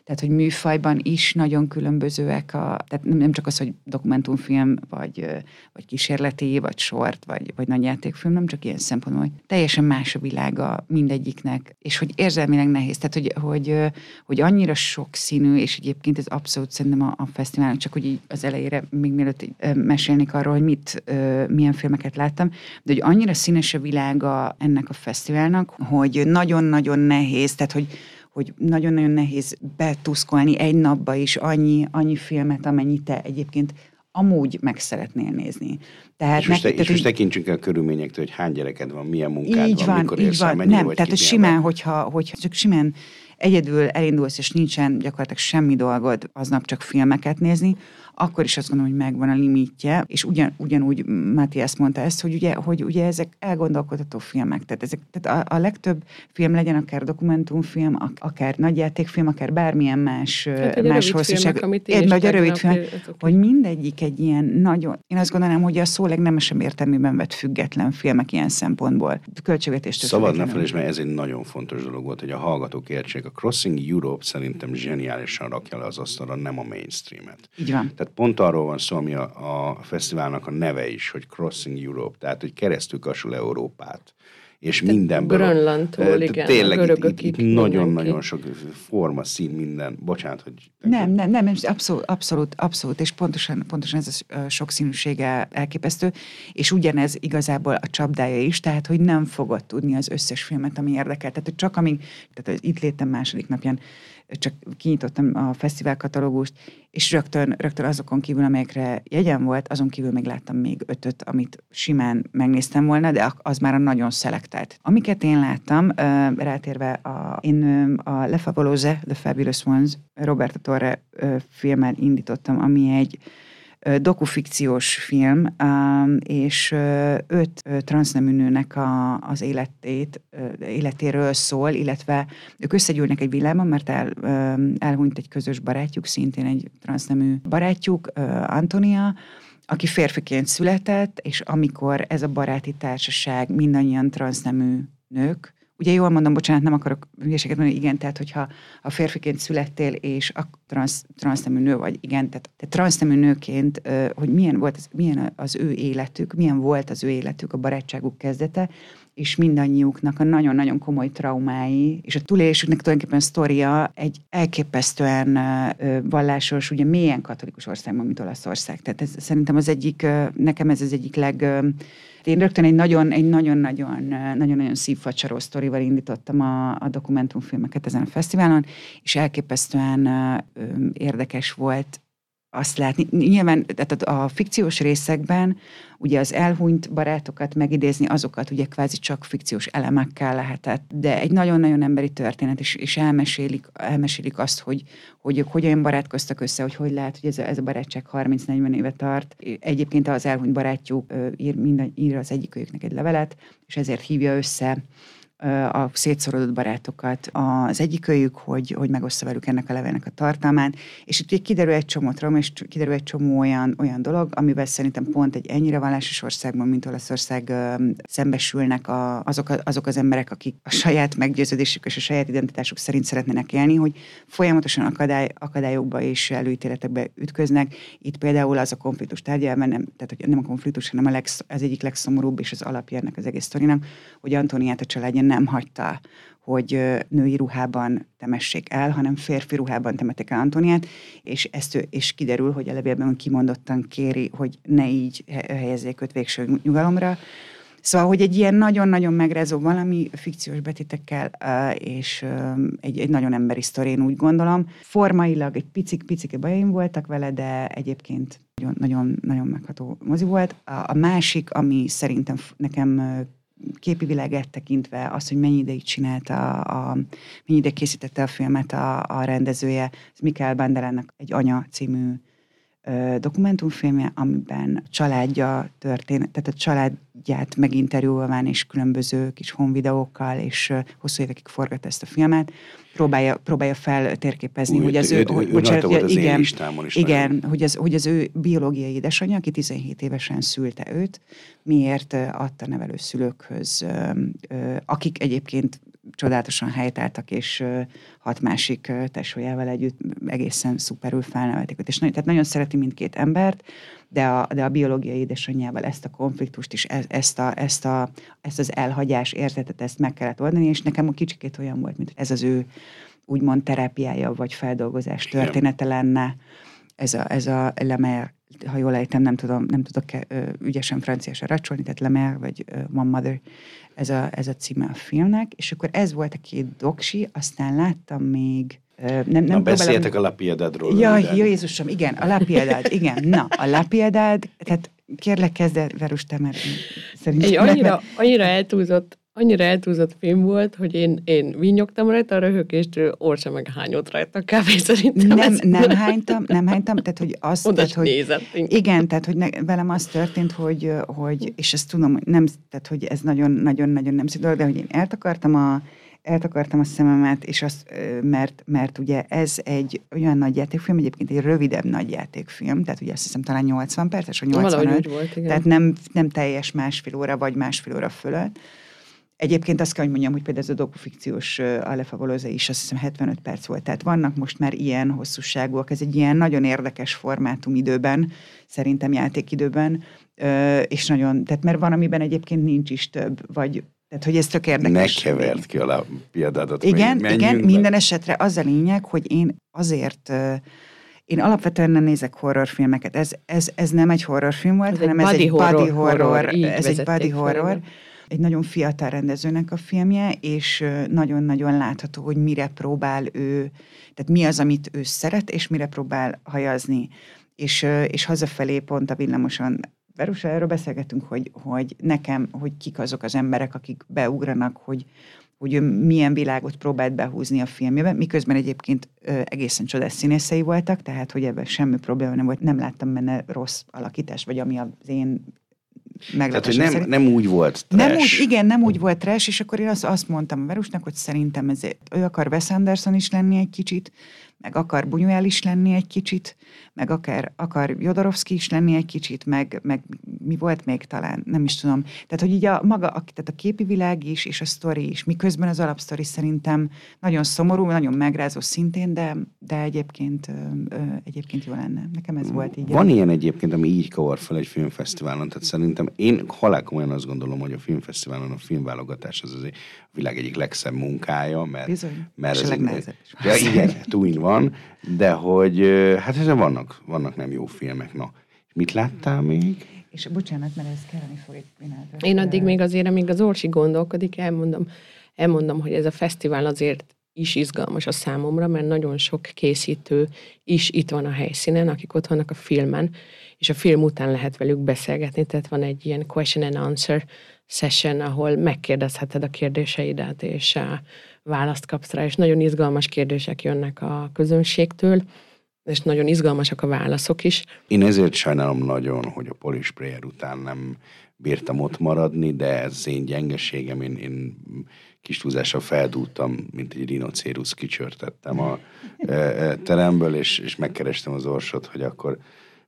tehát hogy műfajban is nagyon különbözőek, a, tehát nem csak az, hogy dokumentumfilm, vagy, vagy kísérleti, vagy sort, vagy, vagy nagyjátékfilm, nem csak ilyen szempontból, hogy teljesen más a világa mindegyiknek, és hogy érzelmileg nehéz, tehát hogy, hogy, hogy annyira sokszínű, és egyébként ez abszolút szerintem a, a fesztivál, csak hogy így az elejére, még mielőtt mesélnék arról, hogy mit, milyen filmeket láttam, de hogy annyira színes a világa ennek a fesztiválnak, hogy nagyon-nagyon nehéz, tehát hogy hogy nagyon-nagyon nehéz betuszkolni egy napba is annyi, annyi filmet, amennyit te egyébként amúgy meg szeretnél nézni. Tehát és most, te, és most tekintsünk el körülményektől, hogy hány gyereked van, milyen munkád így van, mikor így van. Nem, vagy tehát simán, hogyha, hogyha csak simán egyedül elindulsz, és nincsen gyakorlatilag semmi dolgod aznap csak filmeket nézni, akkor is azt gondolom, hogy megvan a limitje, és ugyan, ugyanúgy Matthias mondta ezt, hogy ugye, hogy ugye ezek elgondolkodható filmek, tehát, ezek, tehát a, a legtöbb film legyen akár dokumentumfilm, akár nagyjátékfilm, akár bármilyen más, hát más hosszúság. Egy nagy rövid film, hogy mindegyik egy ilyen nagyon, én azt gondolom, hogy a szó legnemesebb értelmében vett független filmek ilyen szempontból. Költségvetést. Szabad ne felejtsd, mert ez egy nagyon fontos dolog volt, hogy a hallgatók értsék. A Crossing Europe szerintem zseniálisan rakja le az asztalra, nem a mainstreamet. Így van. Tehát pont arról van szó, ami a, a fesztiválnak a neve is, hogy Crossing Europe, tehát hogy keresztül kasul Európát és Te mindenből. Grönlandtól, igen. Tényleg itt, itt nagyon-nagyon sok forma, szín, minden. Bocsánat, hogy... Nem, nem, nem, abszolút, abszolút, abszolút, és pontosan, pontosan ez a sokszínűsége elképesztő, és ugyanez igazából a csapdája is, tehát, hogy nem fogod tudni az összes filmet, ami érdekel. Tehát, hogy csak amíg, tehát itt létem második napján csak kinyitottam a fesztivál katalógust, és rögtön, rögtön azokon kívül, amelyekre jegyem volt, azon kívül még láttam még ötöt, amit simán megnéztem volna, de az már a nagyon szelektált. Amiket én láttam, rátérve a, én a Le Favolose, The Fabulous Ones, Roberto Torre filmmel indítottam, ami egy dokufikciós film, és öt transznemű nőnek a, az életét, életéről szól, illetve ők összegyűlnek egy világban, mert el, elhunyt egy közös barátjuk, szintén egy transznemű barátjuk, Antonia, aki férfiként született, és amikor ez a baráti társaság mindannyian transznemű nők, Ugye jól mondom, bocsánat, nem akarok hülyeséget mondani, igen, tehát hogyha a férfiként születtél, és a transz, transznemű nő vagy, igen, tehát te transznemű nőként, hogy milyen volt az, milyen az ő életük, milyen volt az ő életük, a barátságuk kezdete, és mindannyiuknak a nagyon-nagyon komoly traumái, és a túlélésüknek tulajdonképpen sztoria egy elképesztően vallásos, ugye mélyen katolikus országban, mint Olaszország. Tehát ez szerintem az egyik, nekem ez az egyik leg én rögtön egy nagyon, egy nagyon-nagyon, nagyon-nagyon szívfacsaró sztorival indítottam a, a dokumentumfilmeket ezen a fesztiválon, és elképesztően érdekes volt azt látni. Nyilván tehát a fikciós részekben ugye az elhunyt barátokat megidézni, azokat ugye kvázi csak fikciós elemekkel lehetett, de egy nagyon-nagyon emberi történet, és, és elmesélik, elmesélik azt, hogy, hogy ők hogyan barátkoztak össze, hogy hogy lehet, hogy ez a, ez a barátság 30-40 éve tart. Egyébként az elhunyt barátjuk ír, minden, ír az egyikőjüknek egy levelet, és ezért hívja össze a szétszorodott barátokat az egyikőjük, hogy, hogy megoszta velük ennek a levélnek a tartalmán, és itt kiderül egy csomó trauma, és kiderül egy csomó olyan, olyan dolog, amivel szerintem pont egy ennyire vallásos országban, mint Olaszország szembesülnek a, azok, a, azok az emberek, akik a saját meggyőződésük és a saját identitásuk szerint szeretnének élni, hogy folyamatosan akadály, akadályokba és előítéletekbe ütköznek. Itt például az a konfliktus tárgyában, nem, tehát nem a konfliktus, hanem a legsz, az egyik legszomorúbb és az alapja ennek az egész sztorinak, hogy Antoniát a családja nem hagyta, hogy női ruhában temessék el, hanem férfi ruhában temetik el Antoniát, és, ezt, és kiderül, hogy a levélben kimondottan kéri, hogy ne így helyezzék őt végső nyugalomra. Szóval, hogy egy ilyen nagyon-nagyon megrázó valami fikciós betétekkel, és egy, egy nagyon emberi sztori, én úgy gondolom. Formailag egy picik-picike bajaim voltak vele, de egyébként nagyon, nagyon, nagyon megható mozi volt. A, a másik, ami szerintem nekem képi világát tekintve, az, hogy mennyi ideig csinálta, a, mennyi ideig készítette a filmet a, a rendezője, ez Mikael Banderának egy Anya című dokumentumfilmje, amiben a családja történet, tehát a családját meginterjúolván és különböző kis honvideókkal, és hosszú évekig forgat ezt a filmet, próbálja, próbálja feltérképezni, Úgy, hogy az ő, ő, hogy, bocsánat, volt az igen, is igen, hogy az, hogy az ő biológiai édesanyja, aki 17 évesen szülte őt, miért adta nevelő szülőkhöz, akik egyébként csodálatosan helytáltak, és hat másik tesójával együtt egészen szuperül felnevelték őt. És nagyon, tehát nagyon szereti mindkét embert, de a, de a biológiai édesanyjával ezt a konfliktust és e- ezt, a, ezt, a, ezt az elhagyás érzetet, ezt meg kellett oldani, és nekem a kicsikét olyan volt, mint ez az ő úgymond terápiája vagy feldolgozás története lenne, ez a, ez a Lemer, ha jól ejtem, nem, tudom, nem tudok ö, ügyesen franciásra racsolni, tehát Lemer vagy One Mother, ez a, ez a címe a filmnek, és akkor ez volt a két doksi, aztán láttam még nem, nem Na, beszéltek a Lapiedadról. Jaj, röviden. jó Jézusom, igen, a Lapiedad, igen. Na, a Lapiedad, tehát kérlek kezd el, Verus, te, mert szerintem... Egy annyira, annyira eltúlzott annyira eltúlzott film volt, hogy én, én vinyogtam rajta a röhögéstől, Orsa meg hányott rajta kb. szerintem. Nem, nem hánytam, nem hánytam, tehát hogy azt, Oda tehát, hogy, nézett igen, tehát hogy ne, velem az történt, hogy, hogy, és ezt tudom, nem, tehát hogy ez nagyon-nagyon-nagyon nem szép dolog, de hogy én eltakartam a, eltakartam a szememet, és azt, mert, mert ugye ez egy olyan nagy játékfilm, egyébként egy rövidebb nagy játékfilm, tehát ugye azt hiszem talán 80 perces, vagy Valahogy 85, úgy volt, igen. tehát nem, nem teljes másfél óra, vagy másfél óra fölött. Egyébként azt kell, hogy mondjam, hogy például ez a dokufikciós Alefa Volóza is azt hiszem 75 perc volt. Tehát vannak most már ilyen hosszúságúak, ez egy ilyen nagyon érdekes formátum időben, szerintem játékidőben, és nagyon, tehát mert van, amiben egyébként nincs is több, vagy tehát, hogy ez tök Ne érdekes. kevert ki a Lapiedadot. Igen, igen, minden esetre az a lényeg, hogy én azért én alapvetően nem nézek horrorfilmeket. Ez, ez, ez nem egy horrorfilm volt, Ez egy hanem ez body egy body horror, horror, horror, ez egy body fel, horror. igen. Egy nagyon fiatal rendezőnek a filmje, és nagyon-nagyon látható, hogy mire próbál ő, tehát mi az, amit ő szeret, és mire próbál hajazni. És, és hazafelé pont a villamoson Verusa, erről beszélgetünk, hogy, hogy nekem, hogy kik azok az emberek, akik beugranak, hogy, hogy milyen világot próbált behúzni a filmjében, miközben egyébként ö, egészen csodás színészei voltak, tehát hogy ebben semmi probléma nem volt, nem láttam benne rossz alakítás, vagy ami az én Tehát, hogy nem, nem úgy volt Nem trash. úgy, igen, nem úgy volt trash, és akkor én azt, azt mondtam a Verusnak, hogy szerintem ez, ő akar Wes Anderson is lenni egy kicsit, meg akar Buñuel is lenni egy kicsit, meg akar, akar Jodorowsky is lenni egy kicsit, meg, meg mi volt még talán, nem is tudom. Tehát, hogy így a maga, a, tehát a képi világ is, és a sztori is, miközben az alapsztori szerintem nagyon szomorú, nagyon megrázó szintén, de, de egyébként, ö, ö, egyébként jó lenne. Nekem ez volt így. Van ilyen egyébként, ami így kavar fel egy filmfesztiválon, tehát szerintem én halálkomolyan azt gondolom, hogy a filmfesztiválon a filmválogatás az azért a világ egyik legszebb munkája, mert, Bizony. mert És a ez egy- legnehezebb. Ja, igen, túl van, de hogy hát ezen vannak, vannak nem jó filmek. Na, mit láttál még? És bocsánat, mert ez kelleni fog egy pillanatra. Én addig még azért, amíg az Orsi gondolkodik, elmondom, elmondom, hogy ez a fesztivál azért is izgalmas a számomra, mert nagyon sok készítő is itt van a helyszínen, akik ott vannak a filmen, és a film után lehet velük beszélgetni, tehát van egy ilyen question and answer session, ahol megkérdezheted a kérdéseidet, és uh, választ kapsz rá, és nagyon izgalmas kérdések jönnek a közönségtől, és nagyon izgalmasak a válaszok is. Én ezért sajnálom nagyon, hogy a Polish Prayer után nem bírtam ott maradni, de ez én gyengeségem, én, én kis túlzással feldúltam, mint egy rinocérusz, kicsörtettem a e, e, teremből, és, és megkerestem az orsot, hogy akkor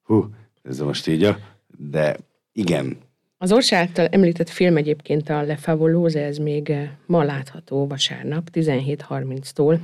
hú, ez most így, a- de igen, Az Ors által említett film egyébként a Le Favolose, ez még eh, ma látható vasárnap, 17.30-tól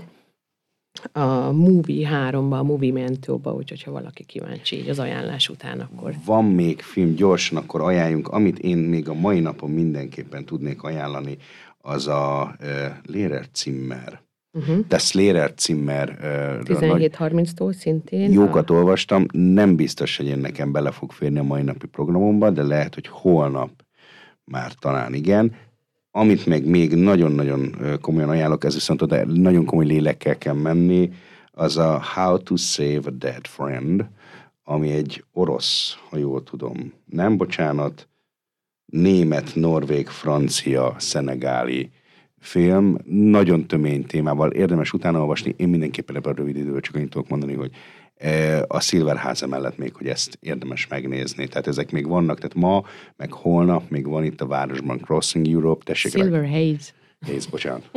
a Movie 3-ba, a Movie Mentóba, úgyhogy ha valaki kíváncsi így az ajánlás után, akkor van még film, gyorsan akkor ajánljunk, amit én még a mai napon mindenképpen tudnék ajánlani, az a uh, Lehrer Zimmer. uh-huh. Das Lehrer Zimmer uh, 17.30-tól szintén. jókat olvastam, nem biztos, hogy én nekem bele fog férni a mai napi programomba, de lehet, hogy holnap már talán igen. Amit meg még nagyon-nagyon komolyan ajánlok, ez viszont oda nagyon komoly lélekkel kell menni, az a How to Save a Dead Friend, ami egy orosz, ha jól tudom, nem bocsánat, német, norvég, francia, szenegáli film, nagyon tömény témával, érdemes utána olvasni, én mindenképpen ebben a rövid időben csak annyit tudok mondani, hogy a Silverháza mellett még, hogy ezt érdemes megnézni. Tehát ezek még vannak, tehát ma, meg holnap még van itt a városban Crossing Europe, tessék rá- Silver Haze. Nézd, bocsánat.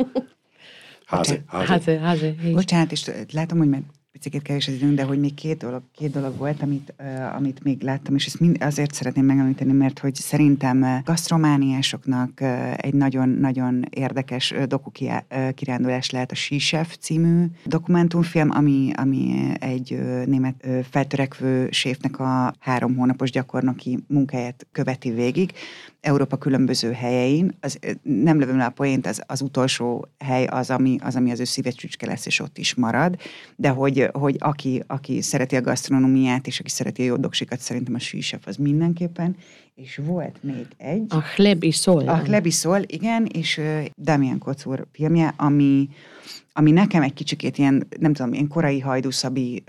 Házi. Haze, Haze. Haze. Bocsánat, és látom, hogy már picit kevés az időnk, de hogy még két dolog, két dolog volt, amit, uh, amit még láttam, és ezt mind azért szeretném megemlíteni, mert hogy szerintem gasztromániásoknak uh, egy nagyon-nagyon érdekes uh, doku kirándulás lehet a Sísef című dokumentumfilm, ami, ami egy uh, német uh, feltörekvő séfnek a három hónapos gyakornoki munkáját követi végig, Európa különböző helyein. Az, nem lövöm le a poént, az, az utolsó hely az, ami az, ami az ő szívecsücske lesz, és ott is marad. De hogy, hogy aki, aki szereti a gasztronómiát, és aki szereti a jó doksikat, szerintem a sűsef az mindenképpen. És volt még egy. A Chlebisol. A Chlebisol, igen, és Damian Kocúr filmje, ami ami nekem egy kicsikét ilyen, nem tudom, ilyen korai hajdúszabi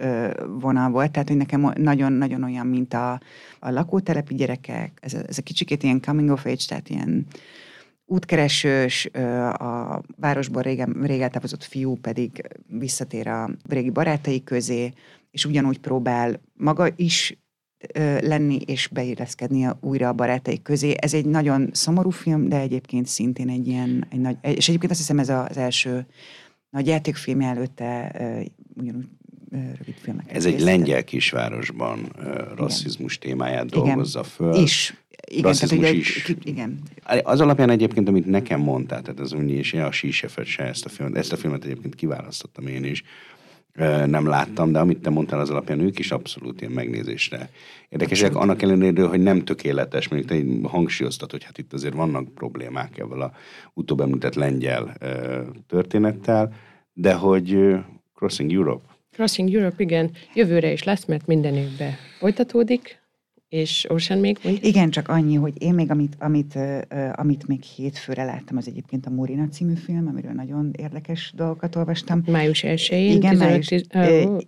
vonal volt, tehát hogy nekem nagyon-nagyon olyan, mint a, a lakótelepi gyerekek, ez a, ez a kicsikét ilyen coming of age, tehát ilyen útkeresős, a városból régen, rég eltávozott fiú pedig visszatér a régi barátai közé, és ugyanúgy próbál maga is lenni és beilleszkedni újra a barátai közé. Ez egy nagyon szomorú film, de egyébként szintén egy ilyen, egy nagy, és egyébként azt hiszem ez az első nagy játékfilm előtte ugyanúgy rövid filmek. Ez egy lengyel kisvárosban uh, rasszizmus igen. témáját dolgozza igen. föl. Is. Igen, rasszizmus tehát, is. Ki, igen. Az alapján egyébként, amit nekem mondtál, tehát az úgy, és a Sísefet se ezt a filmet, ezt a filmet egyébként kiválasztottam én is, nem láttam, de amit te mondtál az alapján, ők is abszolút ilyen megnézésre érdekesek. Annak ellenére, hogy nem tökéletes, mondjuk te hangsúlyoztat, hogy hát itt azért vannak problémák ebben a utóbb említett lengyel történettel, de hogy Crossing Europe. Crossing Europe, igen, jövőre is lesz, mert minden évben folytatódik, és Ocean még mondja? Igen, csak annyi, hogy én még amit, amit, amit még hétfőre láttam, az egyébként a Morina című film, amiről nagyon érdekes dolgokat olvastam. Május 1-én, igen, 15, május, tiz,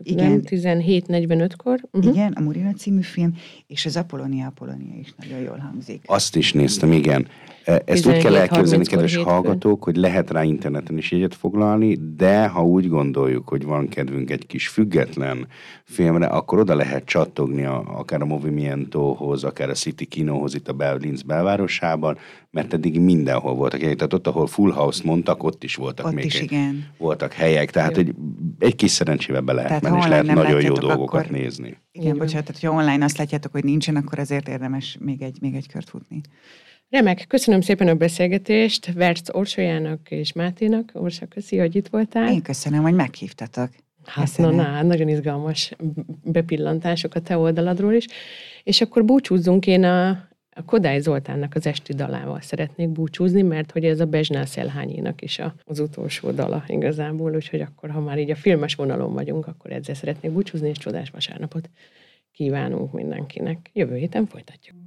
igen, 17.45-kor. Uh-huh. Igen, a Morina című film, és az Apollonia Apollonia is nagyon jól hangzik. Azt is néztem, igen. Ezt úgy kell elképzelni, kedves hallgatók, hogy lehet rá interneten is jegyet foglalni, de ha úgy gondoljuk, hogy van kedvünk egy kis független filmre, akkor oda lehet csattogni a, akár a Movimientohoz, akár a City Kinohoz itt a Berlinz belvárosában, mert eddig mindenhol voltak helyek. Tehát ott, ahol Full House mondtak, ott is voltak ott még is, egy, igen. voltak helyek. Tehát egy, egy kis szerencsével be lehet menni, és lehet nagyon jó dolgokat akkor... nézni. Igen, igen. bocsánat, tehát ha online azt látjátok, hogy nincsen, akkor azért érdemes még egy, még egy kört futni. Remek, köszönöm szépen a beszélgetést Verc Orsolyának és Máténak. Orsa, köszi, hogy itt voltál. Én köszönöm, hogy meghívtatok. Hát, na, na, nagyon izgalmas bepillantások a te oldaladról is. És akkor búcsúzzunk, én a, a Kodály Zoltánnak az esti dalával szeretnék búcsúzni, mert hogy ez a Bezsnál Szelhányénak is a, az utolsó dala igazából, úgyhogy akkor, ha már így a filmes vonalon vagyunk, akkor ezzel szeretnék búcsúzni, és csodás vasárnapot kívánunk mindenkinek. Jövő héten folytatjuk.